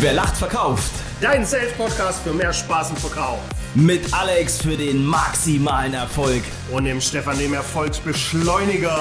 Wer lacht, verkauft. Dein Sales-Podcast für mehr Spaß im Verkauf. Mit Alex für den maximalen Erfolg. Und dem Stefan, dem Erfolgsbeschleuniger.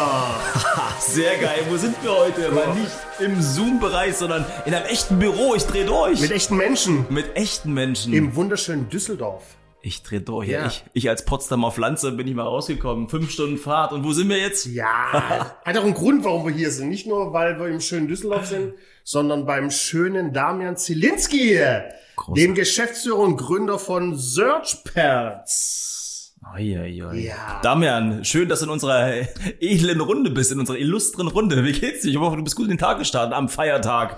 Sehr geil. Wo sind wir heute? Mal nicht im Zoom-Bereich, sondern in einem echten Büro. Ich drehe durch. Mit echten Menschen. Mit echten Menschen. Im wunderschönen Düsseldorf. Ich drehe durch. Ja. Ich, ich als Potsdamer Pflanze bin ich mal rausgekommen. Fünf Stunden Fahrt. Und wo sind wir jetzt? Ja, hat auch einen Grund, warum wir hier sind. Nicht nur, weil wir im schönen Düsseldorf sind, sondern beim schönen Damian Zielinski, Großartig. dem Geschäftsführer und Gründer von SearchPads. Oi, oi, oi. Ja. Damian, schön, dass du in unserer edlen Runde bist, in unserer illustren Runde. Wie geht's dir? Ich hoffe, du bist gut in den Tag gestartet am Feiertag.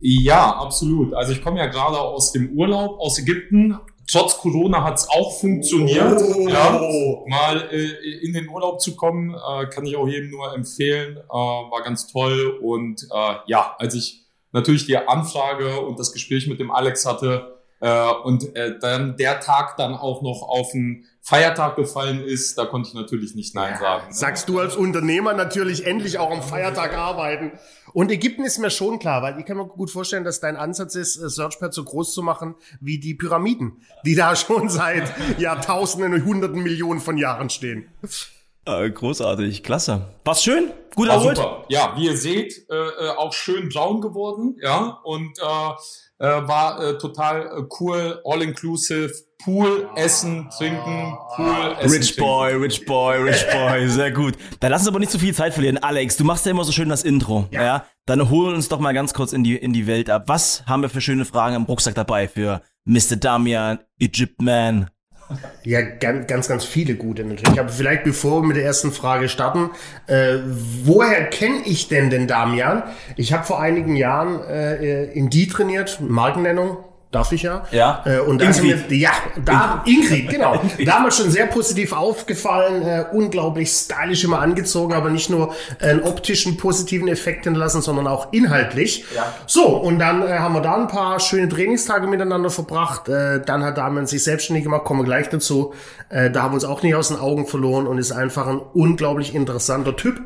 Ja, absolut. Also ich komme ja gerade aus dem Urlaub aus Ägypten. Trotz Corona hat es auch funktioniert. Oh. Ja, mal äh, in den Urlaub zu kommen, äh, kann ich auch jedem nur empfehlen. Äh, war ganz toll. Und äh, ja, als ich natürlich die Anfrage und das Gespräch mit dem Alex hatte äh, und äh, dann der Tag dann auch noch auf einen Feiertag gefallen ist, da konnte ich natürlich nicht Nein sagen. ne? Sagst du als Unternehmer natürlich endlich auch am Feiertag arbeiten. Und Ägypten ist mir schon klar, weil ich kann mir gut vorstellen, dass dein Ansatz ist, äh, Searchpad so groß zu machen wie die Pyramiden, die da schon seit Jahrtausenden und Hunderten Millionen von Jahren stehen. Äh, großartig, klasse. War's schön? Gut erholt? super. Ja, wie ihr seht, äh, äh, auch schön braun geworden, ja, und äh, äh, war äh, total äh, cool, all inclusive, Pool, Essen, Trinken, Pool, Essen, Rich Boy, Rich Boy, Rich Boy, sehr gut. Dann lass uns aber nicht zu viel Zeit verlieren. Alex, du machst ja immer so schön das Intro. Ja. Dann hol uns doch mal ganz kurz in die, in die Welt ab. Was haben wir für schöne Fragen im Rucksack dabei für Mr. Damian, Egypt Man? Ja, ganz, ganz, ganz viele gute natürlich. Aber vielleicht bevor wir mit der ersten Frage starten, äh, woher kenne ich denn den Damian? Ich habe vor einigen Jahren äh, in die trainiert, Markennennung. Darf ich ja? Ja. Äh, und Ingrid. mir, ja, da, Ingrid, genau. Damals schon sehr positiv aufgefallen, äh, unglaublich stylisch immer angezogen, aber nicht nur einen optischen positiven Effekt hinterlassen, sondern auch inhaltlich. Ja. So, und dann äh, haben wir da ein paar schöne Trainingstage miteinander verbracht. Äh, dann hat Damian sich selbstständig gemacht, kommen wir gleich dazu. Äh, da haben wir uns auch nicht aus den Augen verloren und ist einfach ein unglaublich interessanter Typ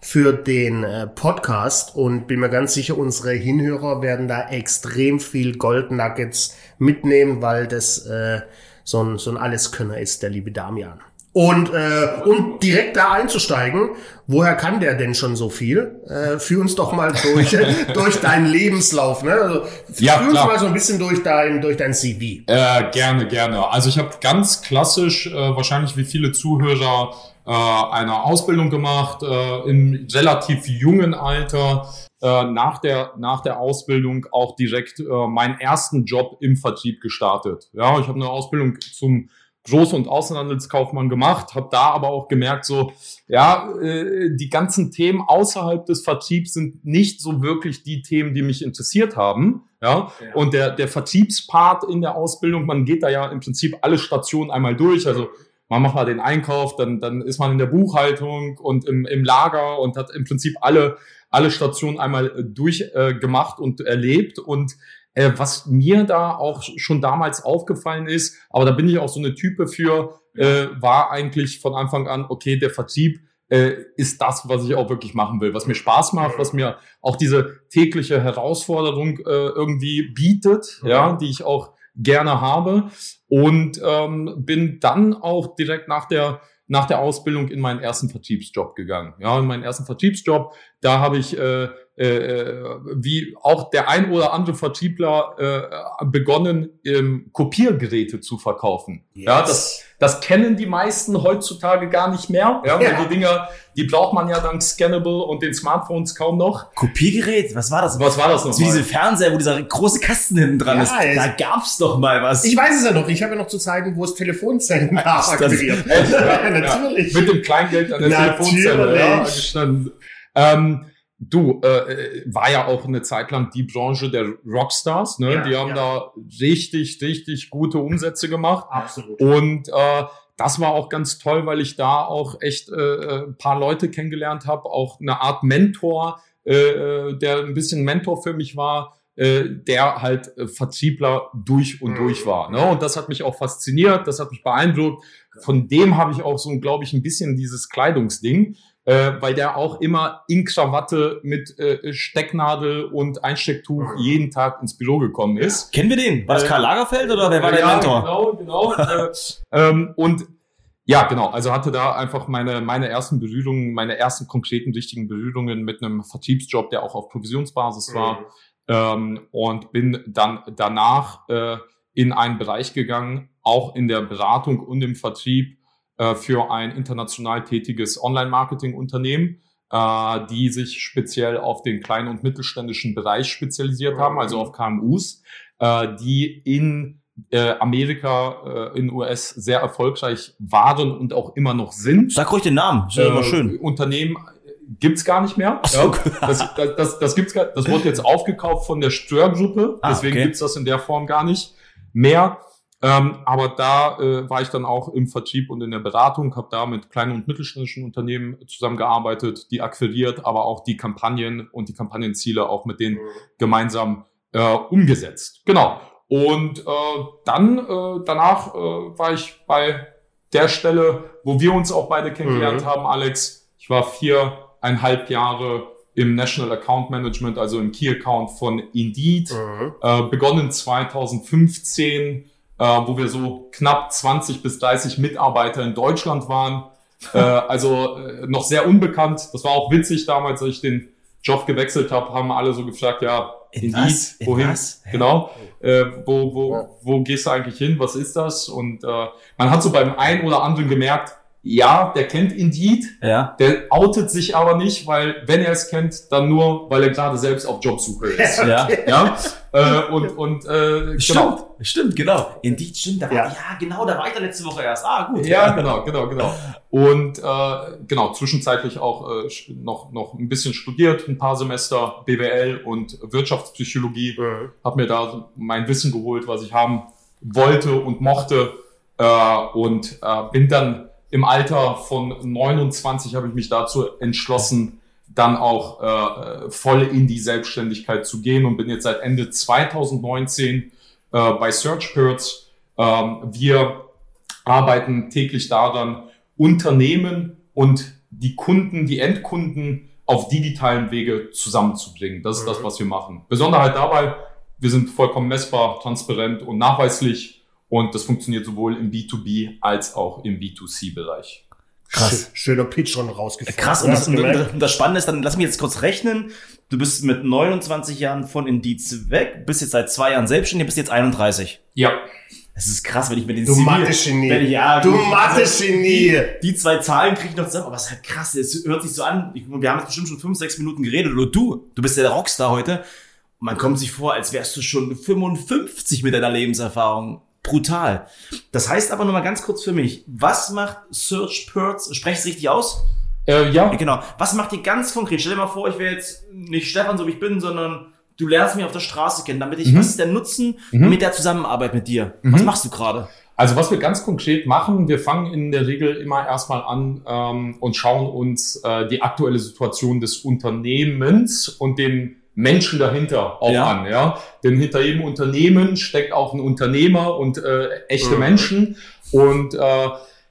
für den äh, Podcast und bin mir ganz sicher, unsere Hinhörer werden da extrem viel Gold Nuggets mitnehmen, weil das äh, so ein, so ein Alleskönner ist, der liebe Damian. Und, äh, und direkt da einzusteigen, woher kann der denn schon so viel? Äh, führ uns doch mal durch, durch deinen Lebenslauf. Ne? Also, Ja, führ uns klar. mal so ein bisschen durch dein, durch dein CV. Äh, gerne, gerne. Also ich habe ganz klassisch, äh, wahrscheinlich wie viele Zuhörer, äh, eine Ausbildung gemacht, äh, im relativ jungen Alter. Äh, nach, der, nach der Ausbildung auch direkt äh, meinen ersten Job im Vertrieb gestartet. Ja, ich habe eine Ausbildung zum Groß- und Außenhandelskaufmann gemacht, habe da aber auch gemerkt, so, ja, äh, die ganzen Themen außerhalb des Vertriebs sind nicht so wirklich die Themen, die mich interessiert haben. Ja, und der, der Vertriebspart in der Ausbildung, man geht da ja im Prinzip alle Stationen einmal durch. Also man macht mal den Einkauf, dann, dann ist man in der Buchhaltung und im, im Lager und hat im Prinzip alle, alle Stationen einmal äh, durchgemacht äh, und erlebt. Und äh, was mir da auch schon damals aufgefallen ist, aber da bin ich auch so eine Type für, äh, war eigentlich von Anfang an, okay, der Vertrieb äh, ist das, was ich auch wirklich machen will, was mir Spaß macht, was mir auch diese tägliche Herausforderung äh, irgendwie bietet, ja, die ich auch gerne habe. Und ähm, bin dann auch direkt nach der nach der Ausbildung in meinen ersten Vertriebsjob gegangen. Ja, in meinen ersten Vertriebsjob, da habe ich äh, wie auch der ein oder andere Vertriebler äh, begonnen, ähm, Kopiergeräte zu verkaufen. Ja, das, das kennen die meisten heutzutage gar nicht mehr. Ja, Ja. die Dinger, die braucht man ja dank Scannable und den Smartphones kaum noch. Kopiergerät? Was war das? Was war das noch? So diese Fernseher, wo dieser große Kasten hinten dran Ja, ist. es- Da gab's doch mal was. Ich weiß es ja noch. Ich habe ja noch zu Zeiten, wo es Telefonzellen gab, aktiviert. ja, Natürlich. Mit dem Kleingeld an der Natürlich. Telefonzelle ja, gestanden. Ähm, du, äh, war ja auch eine Zeit lang die Branche der Rockstars. Ne? Ja, die haben ja. da richtig, richtig gute Umsätze gemacht. Absolut. Und äh, das war auch ganz toll, weil ich da auch echt äh, ein paar Leute kennengelernt habe, auch eine Art Mentor, äh, äh, der ein bisschen Mentor für mich war, äh, der halt äh, Vertriebler durch und Mhm. durch war. Ne? Und das hat mich auch fasziniert, das hat mich beeindruckt. Von dem habe ich auch so, glaube ich, ein bisschen dieses Kleidungsding. Äh, weil der auch immer in Krawatte mit äh, Stecknadel und Einstecktuch jeden Tag ins Büro gekommen ist. Kennen wir den? War das Äh, Karl Lagerfeld oder wer war dein ja, Mentor? Genau, genau. äh, ähm, und ja, genau. Also hatte da einfach meine, meine ersten Berührungen, meine ersten konkreten, richtigen Berührungen mit einem Vertriebsjob, der auch auf Provisionsbasis war. Ähm, und bin dann danach äh, in einen Bereich gegangen, auch in der Beratung und im Vertrieb äh, für ein international tätiges Online-Marketing-Unternehmen, äh, die sich speziell auf den kleinen und mittelständischen Bereich spezialisiert haben, also auf KMUs, äh, die in äh, Amerika, äh, in US sehr erfolgreich waren und auch immer noch sind. Sag ruhig den Namen, ist ja immer Äh, schön. Unternehmen gibt's gar nicht mehr. So. Das, das, das, das gibt's gar, das wurde jetzt aufgekauft von der Stör-Gruppe, Ah, deswegen okay. gibt's das in der Form gar nicht mehr. Ähm, aber da äh, war ich dann auch im Vertrieb und in der Beratung, habe da mit kleinen und mittelständischen Unternehmen zusammengearbeitet, die akquiriert, aber auch die Kampagnen und die Kampagnenziele auch mit denen gemeinsam äh, umgesetzt. Genau. Und äh, dann äh, danach äh, war ich bei der Stelle, wo wir uns auch beide kennengelernt Mhm. haben, Alex. Ich war viereinhalb Jahre im National Account Management, also im Key Account von Indeed, Mhm. äh, begonnen 2015, äh, wo wir so knapp 20 bis 30 Mitarbeiter in Deutschland waren. äh, also äh, noch sehr unbekannt. Das war auch witzig damals, als ich den Job gewechselt habe, haben alle so gefragt, ja, In was? In wohin? was? Genau. Äh, wo, wo, wo gehst du eigentlich hin? Was ist das? Und äh, man hat so beim einen oder anderen gemerkt, ja, der kennt Indeed, Ja. der outet sich aber nicht, weil wenn er es kennt, dann nur, weil er gerade selbst auf Jobsuche ist. Ja. ja. Äh, und und äh, Stimmt, stimmt, genau. Indeed, stimmt. Da war, Ja. ja. genau, da war ich da letzte Woche erst. Ah, gut. Ja, genau, genau, genau. Und äh, genau, zwischenzeitlich auch äh, noch, noch ein bisschen studiert, ein paar Semester BWL und Wirtschaftspsychologie. Mhm. Habe mir da mein Wissen geholt, was ich haben wollte und mochte. Äh, und äh, bin dann im Alter von 29 habe ich mich dazu entschlossen, dann auch äh, voll in die Selbstständigkeit zu gehen und bin jetzt seit Ende 2019 äh, bei SearchPirds. Ähm, wir arbeiten täglich daran, Unternehmen und die Kunden, die Endkunden auf digitalen Wege zusammenzubringen. Das ist das, Mhm. was wir machen. Besonderheit dabei, wir sind vollkommen messbar, transparent und nachweislich und das funktioniert sowohl im B2B als auch im B2C-Bereich. Krass. Schö- Schöner Pitch schon rausgefunden. Krass, und das, und, das Spannende ist dann, lass mich jetzt kurz rechnen. Du bist mit 29 Jahren von Indiz weg, bist jetzt seit zwei Jahren selbstständig, bist jetzt 31. Ja, Es ist krass, wenn ich mit den Du Mathe-Genie. Ja, Du Mathe-Genie. Die zwei Zahlen kriege ich noch zusammen, aber es ist halt krass, es hört sich so an. Ich, wir haben jetzt bestimmt schon fünf, sechs Minuten geredet, oder du, du bist ja der Rockstar heute. Und man kommt sich vor, als wärst du schon 55 mit deiner Lebenserfahrung. Brutal. Das heißt aber nur mal ganz kurz für mich, was macht Search Perts, spreche ich es richtig aus? äh, ja. Genau. Was macht ihr ganz konkret? Stell dir mal vor, ich wäre jetzt nicht Stefan, so wie ich bin, sondern du lernst mich auf der Straße kennen, damit ich, Mhm. was ist der Nutzen Mhm. mit der Zusammenarbeit mit dir? Was Mhm. machst du gerade? Also was wir ganz konkret machen, wir fangen in der Regel immer erstmal an ähm, und schauen uns äh, die aktuelle Situation des Unternehmens und den Menschen dahinter auch Ja. an. Ja? Denn hinter jedem Unternehmen steckt auch ein Unternehmer und äh, echte Mhm. Menschen. Und äh,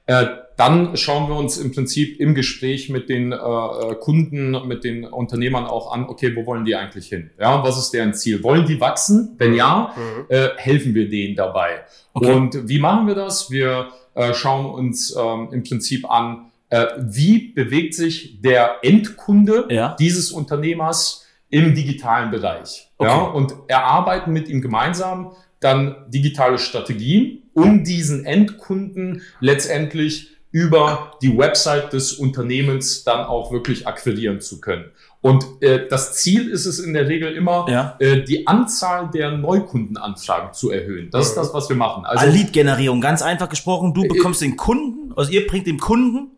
äh, dann schauen wir uns im Prinzip im Gespräch mit den äh, äh, Kunden, mit den Unternehmern auch an, okay, wo wollen die eigentlich hin? Ja, was ist deren Ziel? Wollen die wachsen? Wenn ja, Mhm. äh, helfen wir denen dabei. Okay. Und wie machen wir das? Wir äh, schauen uns ähm, im Prinzip an, äh, wie bewegt sich der Endkunde Ja. dieses Unternehmers im digitalen Bereich. Ja? Okay. Und erarbeiten mit ihm gemeinsam dann digitale Strategien, um diesen Endkunden letztendlich über die Website des Unternehmens dann auch wirklich akquirieren zu können. Und äh, das Ziel ist es in der Regel immer, Ja. äh, die Anzahl der Neukundenanfragen zu erhöhen. Das ist das, was wir machen. Also Also Lead-Generierung, ganz einfach gesprochen, du bekommst den Kunden, also ihr bringt dem Kunden,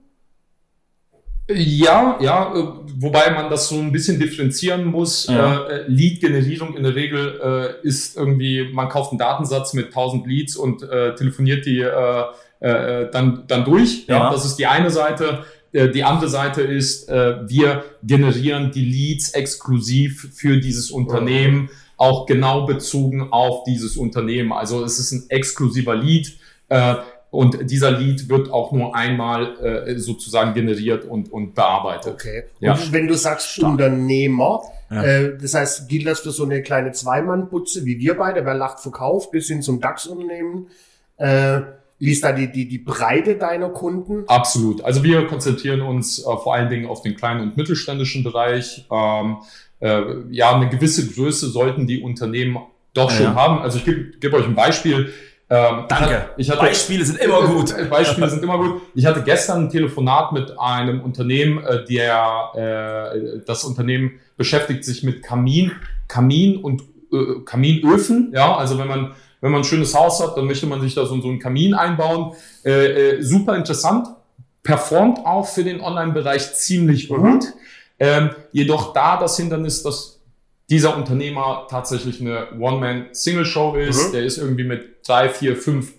ja, ja, äh, wobei man das so ein bisschen differenzieren muss. Ja. Äh, Lead-Generierung in der Regel äh, ist irgendwie, man kauft einen Datensatz mit 1000 Leads und äh, telefoniert die äh, äh, dann, dann durch. Ja. Ja. Das ist die eine Seite. Äh, Die andere Seite ist, äh, wir generieren die Leads exklusiv für dieses Unternehmen, auch genau bezogen auf dieses Unternehmen. Also es ist ein exklusiver Lead. Und dieser Lead wird auch nur einmal äh, sozusagen generiert und, und bearbeitet. Okay. Ja. Und wenn du sagst Unternehmer, äh, das heißt, gilt das für so eine kleine Zweimann-Butze wie wir beide, wer lacht verkauft, bis hin zum DAX-Unternehmen? Äh, wie ist da die, die, die Breite deiner Kunden? Absolut. Also wir konzentrieren uns äh, vor allen Dingen auf den kleinen und mittelständischen Bereich. Ähm, äh, ja, eine gewisse Größe sollten die Unternehmen doch schon Ja. haben. Also ich gebe geb euch ein Beispiel. Ähm, Danke. Ich hatte, Beispiele sind immer gut. Beispiele sind immer gut. Ich hatte gestern ein Telefonat mit einem Unternehmen, äh, der äh, das Unternehmen beschäftigt sich mit Kamin, Kamin und äh, Kaminöfen. Ja, also wenn man wenn man ein schönes Haus hat, dann möchte man sich da so, so einen Kamin einbauen. Äh, äh, super interessant, performt auch für den Online-Bereich ziemlich gut. Ähm, jedoch da das Hindernis, dass dieser Unternehmer tatsächlich eine One-Man-Single-Show ist. Mhm. Der ist irgendwie mit drei, vier, fünf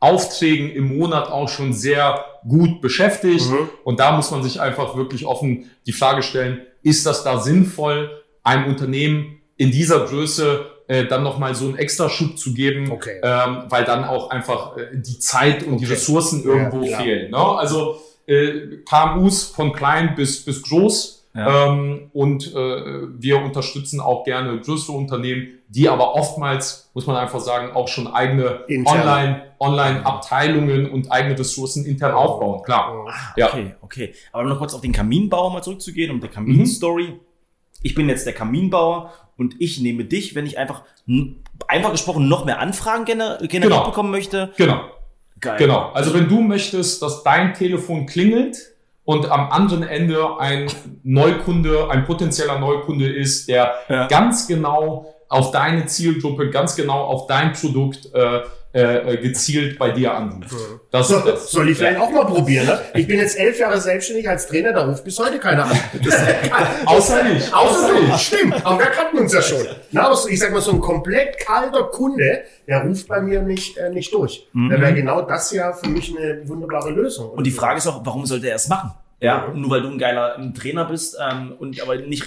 Aufträgen im Monat auch schon sehr gut beschäftigt. Mhm. Und da muss man sich einfach wirklich offen die Frage stellen, ist das da sinnvoll, einem Unternehmen in dieser Größe äh, dann nochmal so einen Extraschub zu geben, Okay. ähm, weil dann auch einfach äh, die Zeit und die Okay. Ressourcen irgendwo Ja, fehlen. Ne? Also äh, KMUs von klein bis, bis groß. Ja. Ähm, und äh, wir unterstützen auch gerne größere Unternehmen, die aber oftmals, muss man einfach sagen, auch schon eigene Intern. Online, Online-Abteilungen und eigene Ressourcen intern aufbauen. Klar. Ja. Okay, okay. Aber noch kurz auf den Kaminbauer mal zurückzugehen und der Kaminstory. Ich bin jetzt der Kaminbauer und ich nehme dich, wenn ich einfach, einfach gesprochen, noch mehr Anfragen gener generiert Genau. bekommen möchte. Genau. Geil. Genau. Also wenn du möchtest, dass dein Telefon klingelt und am anderen Ende ein Neukunde, ein potenzieller Neukunde ist, der Ja. ganz genau auf deine Zielgruppe, ganz genau auf dein Produkt äh, äh, gezielt bei dir anruft. Das, So, das, soll ich vielleicht auch mal probieren, ne? Ich bin jetzt elf Jahre selbstständig als Trainer, da ruft bis heute keiner an. Außer ich. Außer du, stimmt, aber wir kannten uns ja schon. Na, aber so, ich sag mal, so ein komplett kalter Kunde, der ruft bei mir nicht, äh, nicht durch. Da wäre genau das ja für mich eine wunderbare Lösung. Und die Frage ist auch, warum sollte er es machen? Ja, nur weil du ein geiler Trainer bist ähm, und aber nicht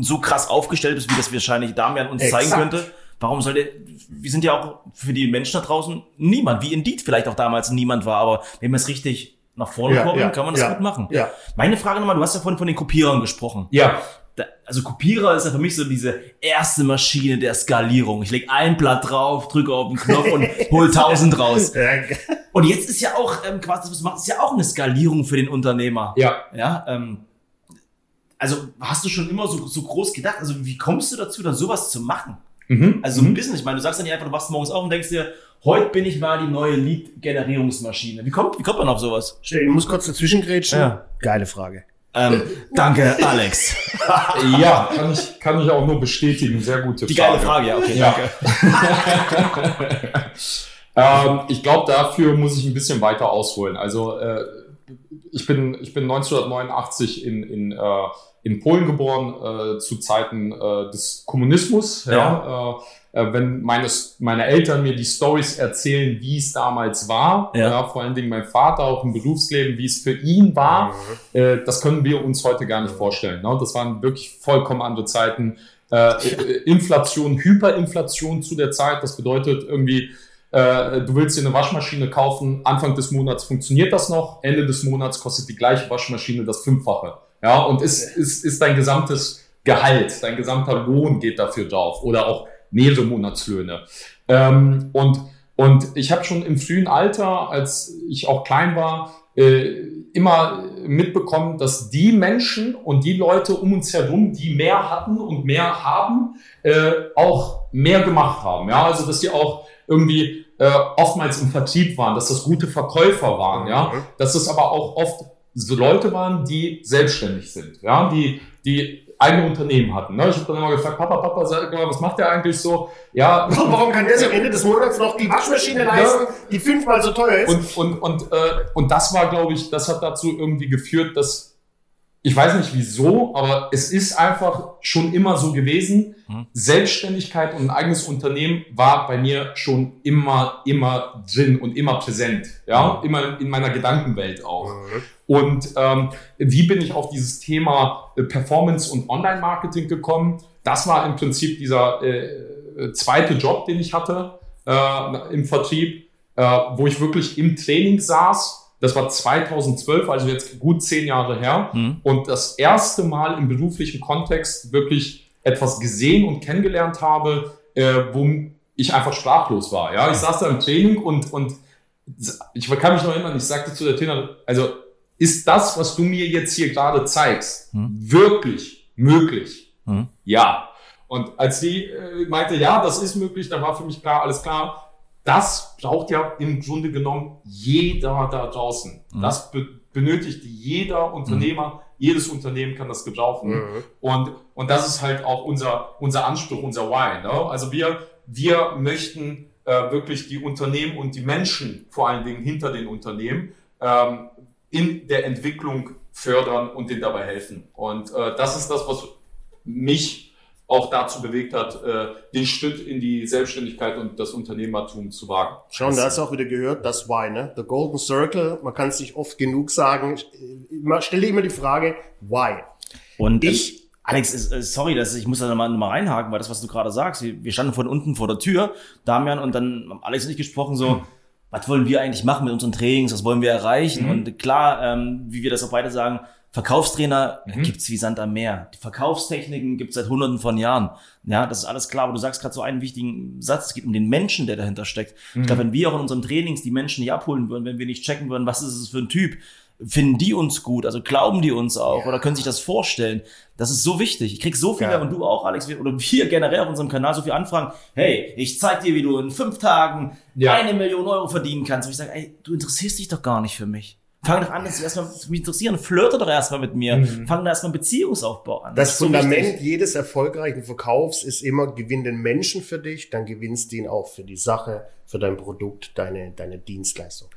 so krass aufgestellt bist, wie das wahrscheinlich Damian uns zeigen Exakt. könnte. Warum sollte, wir sind ja auch für die Menschen da draußen niemand, wie Indeed vielleicht auch damals niemand war, aber wenn wir es richtig nach vorne Ja, kommen, ja, kann man das ja, gut machen. ja. Meine Frage nochmal, du hast ja vorhin von den Kopierern gesprochen. Ja. Da, also Kopierer ist ja für mich so diese erste Maschine der Skalierung. Ich leg ein Blatt drauf, drücke auf den Knopf und hol tausend raus. Und jetzt ist ja auch, ähm, quasi, was du machst, ist ja auch eine Skalierung für den Unternehmer. Ja. Ja, ähm, also hast du schon immer so, so groß gedacht? Also wie kommst du dazu, dann sowas zu machen? Mhm. Also so ein Business, ich meine, du sagst ja nicht einfach, du wachst morgens auf und denkst dir, heute bin ich mal die neue Lead-Generierungsmaschine. Wie kommt, wie kommt man auf sowas? Ich muss kurz dazwischen grätschen. Ja. Geile Frage. Ähm, danke, Alex. Ja, kann ich, kann ich auch nur bestätigen. Sehr gute Die Frage. geile Frage, ja, okay, Ja. danke. Ähm, ich glaube, dafür muss ich ein bisschen weiter ausholen. Also äh, ich bin ich bin 1989 in in, äh, in Polen geboren äh, zu Zeiten äh, des Kommunismus. Ja. Äh, äh, wenn meine meine Eltern mir die Stories erzählen, wie es damals war, Ja. ja. vor allen Dingen mein Vater auch im Berufsleben, wie es für ihn war, äh, das können wir uns heute gar nicht vorstellen. Ne? Das waren wirklich vollkommen andere Zeiten. Äh, äh, Inflation, Hyperinflation zu der Zeit. Das bedeutet irgendwie äh, du willst dir eine Waschmaschine kaufen, Anfang des Monats funktioniert das noch, Ende des Monats kostet die gleiche Waschmaschine das Fünffache. Ja, und ist, ist, ist dein gesamtes Gehalt, dein gesamter Lohn geht dafür drauf oder auch mehrere Monatslöhne. Ähm, und, und ich habe schon im frühen Alter, als ich auch klein war, äh, immer mitbekommen, dass die Menschen und die Leute um uns herum, die mehr hatten und mehr haben, äh, auch mehr gemacht haben. Ja, also dass die auch irgendwie äh, oftmals im Vertrieb waren, dass das gute Verkäufer waren, ja, dass das aber auch oft so Leute waren, die selbstständig sind, ja, die die eigene Unternehmen hatten. Ne? Ich habe dann immer gefragt, Papa, Papa, sag mal, was macht der eigentlich so? Ja, Warum kann der sich am Ende des Monats noch die Waschmaschine leisten, die fünfmal so teuer ist? und, und, und, äh, und das war, glaube ich, das hat dazu irgendwie geführt, dass ich weiß nicht wieso, aber es ist einfach schon immer so gewesen. Mhm. Selbstständigkeit und ein eigenes Unternehmen war bei mir schon immer, immer drin und immer präsent. Ja, immer in meiner Gedankenwelt auch. Und ähm, wie bin ich auf dieses Thema äh, Performance und Online-Marketing gekommen? Das war im Prinzip dieser äh, zweite Job, den ich hatte äh, im Vertrieb. äh, wo ich wirklich im Training saß. Das war 2012, also jetzt gut zehn Jahre her. Mhm. Und das erste Mal im beruflichen Kontext wirklich etwas gesehen und kennengelernt habe, äh, wo ich einfach sprachlos war. Ja, ich saß da im Training und, und ich kann mich noch erinnern, ich sagte zu der Trainerin, also ist das, was du mir jetzt hier gerade zeigst, Hm. wirklich möglich? Hm. Ja. Und als sie äh, meinte, ja, das ist möglich, dann war für mich klar, alles klar, das braucht ja im Grunde genommen jeder da draußen. Mhm. Das be benötigt jeder Unternehmer, jedes Unternehmen kann das gebrauchen. Mhm. Und, und das ist halt auch unser, unser Anspruch, unser Why. Ne? Also wir, wir möchten äh, wirklich die Unternehmen und die Menschen, vor allen Dingen hinter den Unternehmen, ähm, in der Entwicklung fördern und denen dabei helfen. Und äh, das ist das, was mich auch dazu bewegt hat, äh, den Schritt in die Selbstständigkeit und das Unternehmertum zu wagen. Schon, da hast du auch wieder gehört, das Why, ne? The Golden Circle, man kann es nicht oft genug sagen. Ich, ich stelle immer die Frage, why? Und Ich- Alex, äh, sorry, dass ich muss da mal, mal reinhaken, weil das, was du gerade sagst, wir, wir standen von unten vor der Tür, Damian, und dann haben Alex und ich gesprochen, so, was wollen wir eigentlich machen mit unseren Trainings, was wollen wir erreichen? Mhm. Und klar, ähm, wie wir das auch beide sagen, Verkaufstrainer Mhm. gibt's wie Sand am Meer. Die Verkaufstechniken gibt's seit hunderten von Jahren. Ja, das ist alles klar, aber du sagst gerade so einen wichtigen Satz, es geht um den Menschen, der dahinter steckt. Mhm. Ich glaube, wenn wir auch in unseren Trainings die Menschen nicht abholen würden, wenn wir nicht checken würden, was ist es für ein Typ, finden die uns gut, also glauben die uns auch oder können sich das vorstellen. Das ist so wichtig. Ich krieg so viele Ja. und du auch, Alex, wir- oder wir generell auf unserem Kanal so viele Anfragen. Hey, ich zeig dir, wie du in fünf Tagen Ja. eine Million Euro verdienen kannst. Und ich sage, ey, du interessierst dich doch gar nicht für mich. Fang doch an, das erstmal zu mich interessieren. Flirte doch erstmal mit mir. Mhm. Fang da erstmal einen Beziehungsaufbau an. Das so Fundament wichtig. jedes erfolgreichen Verkaufs ist immer, gewinn den Menschen für dich, dann gewinnst du ihn auch für die Sache, für dein Produkt, deine, deine Dienstleistung.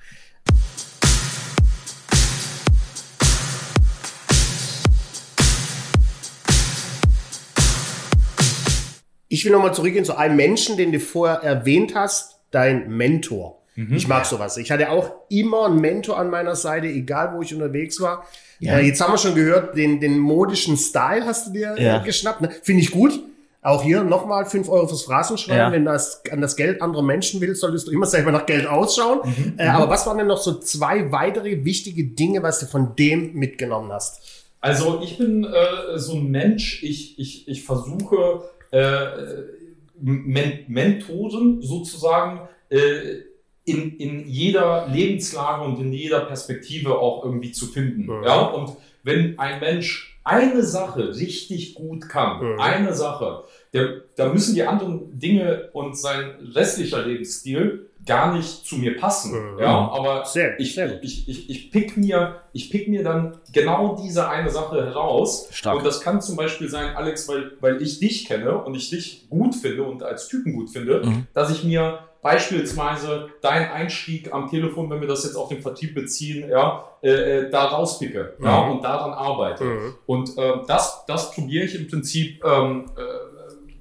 Ich will nochmal zurückgehen zu einem Menschen, den du vorher erwähnt hast, dein Mentor. Ich mag sowas. Ich hatte auch immer einen Mentor an meiner Seite, egal wo ich unterwegs war. Ja. Äh, jetzt haben wir schon gehört, den, den modischen Style hast du dir Ja. äh, geschnappt. Ne? Finde ich gut. Auch hier nochmal fünf Euro fürs Phrasenschreiben. Ja. Wenn du das, an das Geld anderer Menschen willst, solltest du immer selber nach Geld ausschauen. Äh, aber was waren denn noch so zwei weitere wichtige Dinge, was du von dem mitgenommen hast? Also ich bin äh, so ein Mensch, ich, ich, ich versuche äh, Men Mentoren sozusagen äh, in, in jeder Lebenslage und in jeder Perspektive auch irgendwie zu finden. Mhm. Ja? Und wenn ein Mensch eine Sache richtig gut kann, Mhm. eine Sache, der, da müssen die anderen Dinge und sein restlicher Lebensstil gar nicht zu mir passen. Mhm. Ja, aber Sehr, ich, sehr ich, ich, ich, pick mir, ich pick mir dann genau diese eine Sache heraus. Stark. Und das kann zum Beispiel sein, Alex, weil, weil ich dich kenne und ich dich gut finde und als Typen gut finde, Mhm. dass ich mir beispielsweise deinen Einstieg am Telefon, wenn wir das jetzt auf den Vertrieb beziehen, ja, äh, äh, da rauspicke ja, Mhm. und daran arbeite. Mhm. Und ähm, das, das probiere ich im Prinzip ähm, äh,